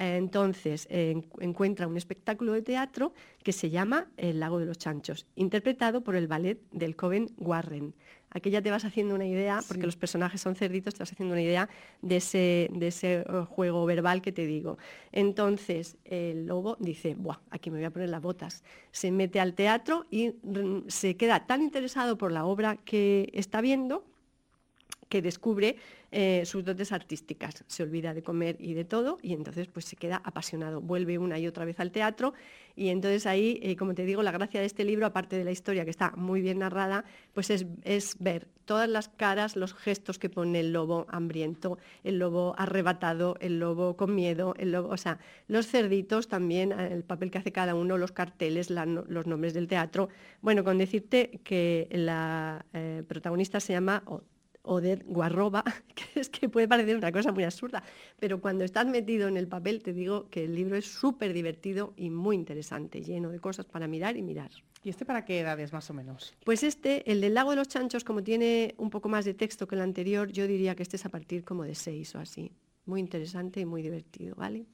Eh, Entonces en- encuentra un espectáculo de teatro que se llama El lago de los chanchos, interpretado por el ballet del Coven Warren. Aquí ya te vas haciendo una idea, porque Sí. los personajes son cerditos, te vas haciendo una idea de ese, de ese eh, juego verbal que te digo. Entonces el lobo dice, Buah, aquí me voy a poner las botas. Se mete al teatro y mm, se queda tan interesado por la obra que está viendo que descubre eh, sus dotes artísticas, se olvida de comer y de todo y entonces pues se queda apasionado, vuelve una y otra vez al teatro y entonces ahí, eh, como te digo, la gracia de este libro, aparte de la historia que está muy bien narrada, pues es, ver todas las caras, los gestos que pone el lobo hambriento, el lobo arrebatado, el lobo con miedo, el lobo, o sea, los cerditos también, eh, el papel que hace cada uno, los carteles, los nombres del teatro. Bueno, con decirte que la eh, protagonista se llama O- Odette Guarroba, que es que puede parecer una cosa muy absurda, pero cuando estás metido en el papel te digo que el libro es súper divertido y muy interesante, lleno de cosas para mirar y mirar. ¿Y este para qué edades más o menos? Pues este, el del lago de los chanchos, como tiene un poco más de texto que el anterior, yo diría que este es a partir como de seis o así. Muy interesante y muy divertido, ¿vale?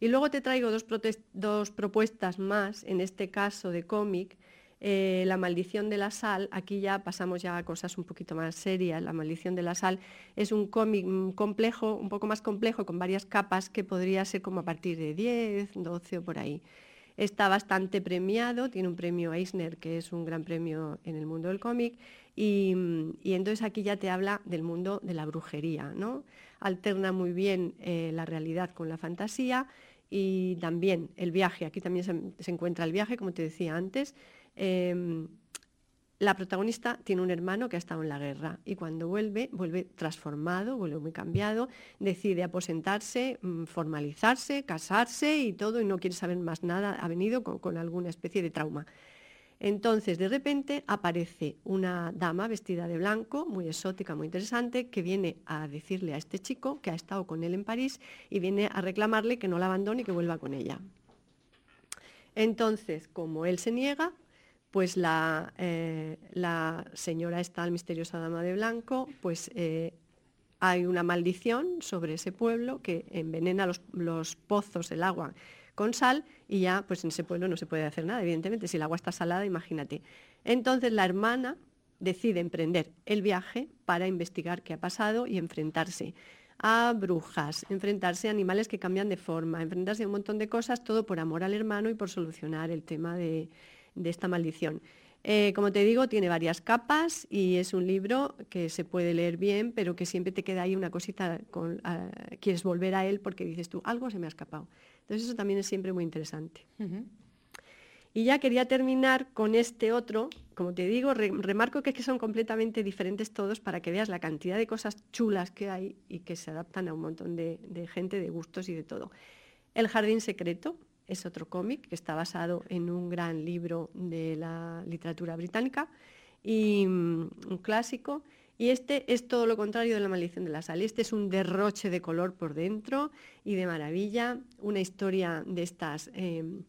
Y luego te traigo dos, dos propuestas más, en este caso de cómic. Eh, la maldición de la sal, aquí ya pasamos ya a cosas un poquito más serias. La maldición de la sal es un cómic complejo, un poco más complejo, con varias capas, que podría ser como a partir de 10, 12 o por ahí. Está bastante premiado, tiene un premio Eisner, que es un gran premio en el mundo del cómic, y, y entonces aquí ya te habla del mundo de la brujería, ¿no? Alterna muy bien eh, la realidad con la fantasía y también el viaje, aquí también se, encuentra el viaje, como te decía antes. Em, la protagonista tiene un hermano que ha estado en la guerra y cuando vuelve, vuelve transformado, vuelve muy cambiado, decide aposentarse, mm, formalizarse, casarse y todo y no quiere saber más nada, ha venido con alguna especie de trauma. Entonces, de repente aparece una dama vestida de blanco, muy exótica, muy interesante, que viene a decirle a este chico que ha estado con él en París y viene a reclamarle que no la abandone y que vuelva con ella. Entonces, como él se niega, pues la, eh, señora esta, la misteriosa dama de blanco, pues eh, hay una maldición sobre ese pueblo que envenena los, los pozos, el agua con sal y ya pues en ese pueblo no se puede hacer nada, evidentemente, si el agua está salada, imagínate. Entonces la hermana decide emprender el viaje para investigar qué ha pasado y enfrentarse a brujas, enfrentarse a animales que cambian de forma, enfrentarse a un montón de cosas, todo por amor al hermano y por solucionar el tema de, de esta maldición. Eh, como te digo, tiene varias capas y es un libro que se puede leer bien, pero que siempre te queda ahí una cosita, con, ah, quieres volver a él porque dices tú, algo se me ha escapado. Entonces eso también es siempre muy interesante. Y ya quería terminar con este otro, como te digo, re- remarco que, es que son completamente diferentes todos para que veas la cantidad de cosas chulas que hay y que se adaptan a un montón de, de gente, de gustos y de todo. El Jardín Secreto es otro cómic que está basado en un gran libro de la literatura británica y mm, un clásico. Y este es todo lo contrario de la maldición de la sal. Este es un derroche de color por dentro y de maravilla, una historia de estas em,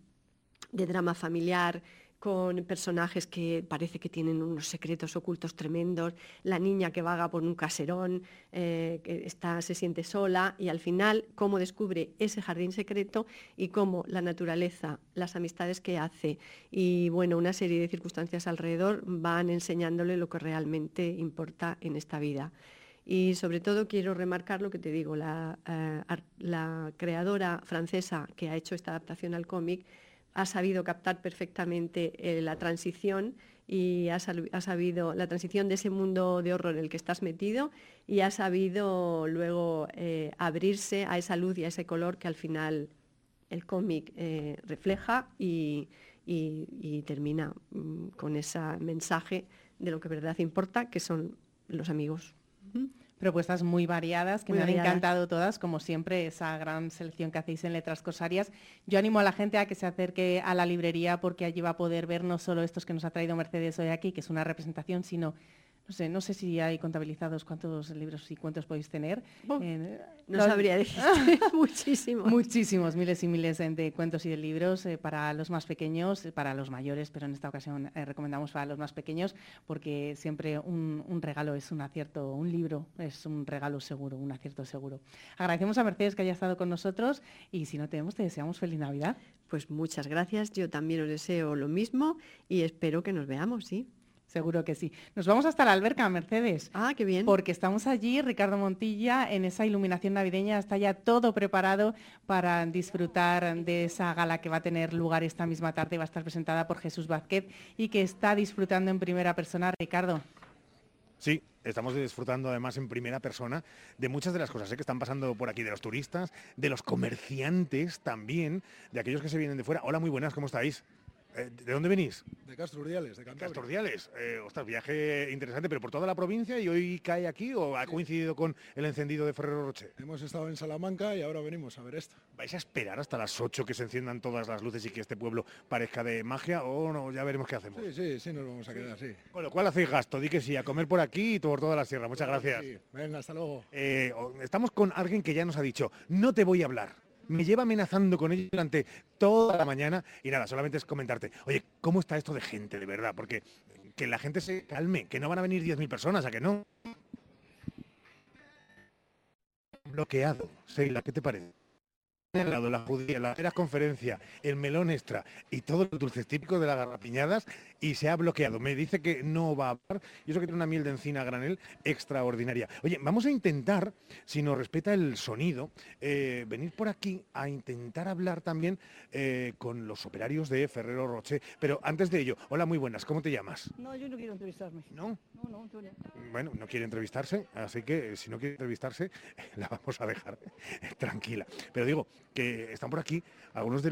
de drama familiar con personajes que parece que tienen unos secretos ocultos tremendos, la niña que vaga por un caserón, eh, que está, se siente sola y al final cómo descubre ese jardín secreto y cómo la naturaleza, las amistades que hace y bueno, una serie de circunstancias alrededor van enseñándole lo que realmente importa en esta vida. Y sobre todo quiero remarcar lo que te digo, la, eh, la creadora francesa que ha hecho esta adaptación al cómic ha sabido captar perfectamente eh, la transición y ha, sabido la transición de ese mundo de horror en el que estás metido y ha sabido luego eh, abrirse a esa luz y a ese color que al final el cómic eh, refleja y, termina mm, con ese mensaje de lo que verdad importa, que son los amigos. Propuestas muy variadas, que Muy me han encantado todas, como siempre, esa gran selección que hacéis en Letras Cosarias. Yo animo a la gente a que se acerque a la librería porque allí va a poder ver no solo estos que nos ha traído Mercedes hoy aquí, que es una representación, sino no sé, no sé si hay contabilizados cuántos libros y cuentos podéis tener. En- no los- sabría decirte, muchísimos. Muchísimos, miles y miles de, cuentos y de libros eh, para los más pequeños, eh, para los mayores, pero en esta ocasión eh, recomendamos para los más pequeños porque siempre un, un regalo es un acierto, un libro es un regalo seguro, un acierto seguro. Agradecemos a Mercedes que haya estado con nosotros y si no tenemos te deseamos feliz Navidad. Pues muchas gracias, yo también os deseo lo mismo y espero que nos veamos, sí. Seguro que sí. Nos vamos hasta la alberca, Mercedes. Ah, qué bien. Porque estamos allí, Ricardo Montilla, en esa iluminación navideña. Está ya todo preparado para disfrutar de esa gala que va a tener lugar esta misma tarde. Va a estar presentada por Jesús Vázquez y que está disfrutando en primera persona. Ricardo. Sí, estamos disfrutando además en primera persona de muchas de las cosas ¿eh? que están pasando por aquí, de los turistas, de los comerciantes también, de aquellos que se vienen de fuera. Hola, muy buenas, ¿cómo estáis? Eh, ¿De dónde venís? De Castro Urdiales, de Cantabria. Castro Urdiales. Eh, ostras, viaje interesante, pero por toda la provincia y hoy cae aquí o ha coincidido con el encendido de Ferrero Rocher. Hemos estado en Salamanca y ahora venimos a ver esto. ¿Vais a esperar hasta las 8 que se enciendan todas las luces y que este pueblo parezca de magia o no? Ya veremos qué hacemos. Sí, sí, sí, nos vamos a quedar, sí. Con lo cual hacéis gasto, di que sí, a comer por aquí y por toda la sierra. Muchas gracias. Sí, Venga, hasta luego. Eh, estamos con alguien que ya nos ha dicho, no te voy a hablar. Me lleva amenazando con ello durante toda la mañana y nada, solamente es comentarte, oye, ¿cómo está esto de gente de verdad? Porque que la gente se calme, que no van a venir 10.000 personas, ¿a que no? Bloqueado. Seila, ¿qué te parece? Al lado, la judía, la era conferencia, el melón extra y todos los dulces típicos de las garrapiñadas y se ha bloqueado. Me dice que no va a hablar y eso que tiene una miel de encina granel extraordinaria. Oye, vamos a intentar, si nos respeta el sonido, eh, venir por aquí a intentar hablar también eh, con los operarios de Ferrero Rocher. Pero antes de ello, hola, muy buenas, ¿cómo te llamas? No, yo no quiero entrevistarme. ¿No? No, no, tú no. Bueno, no quiere entrevistarse, así que eh, si no quiere entrevistarse, la vamos a dejar tranquila. Pero digo que están por aquí algunos de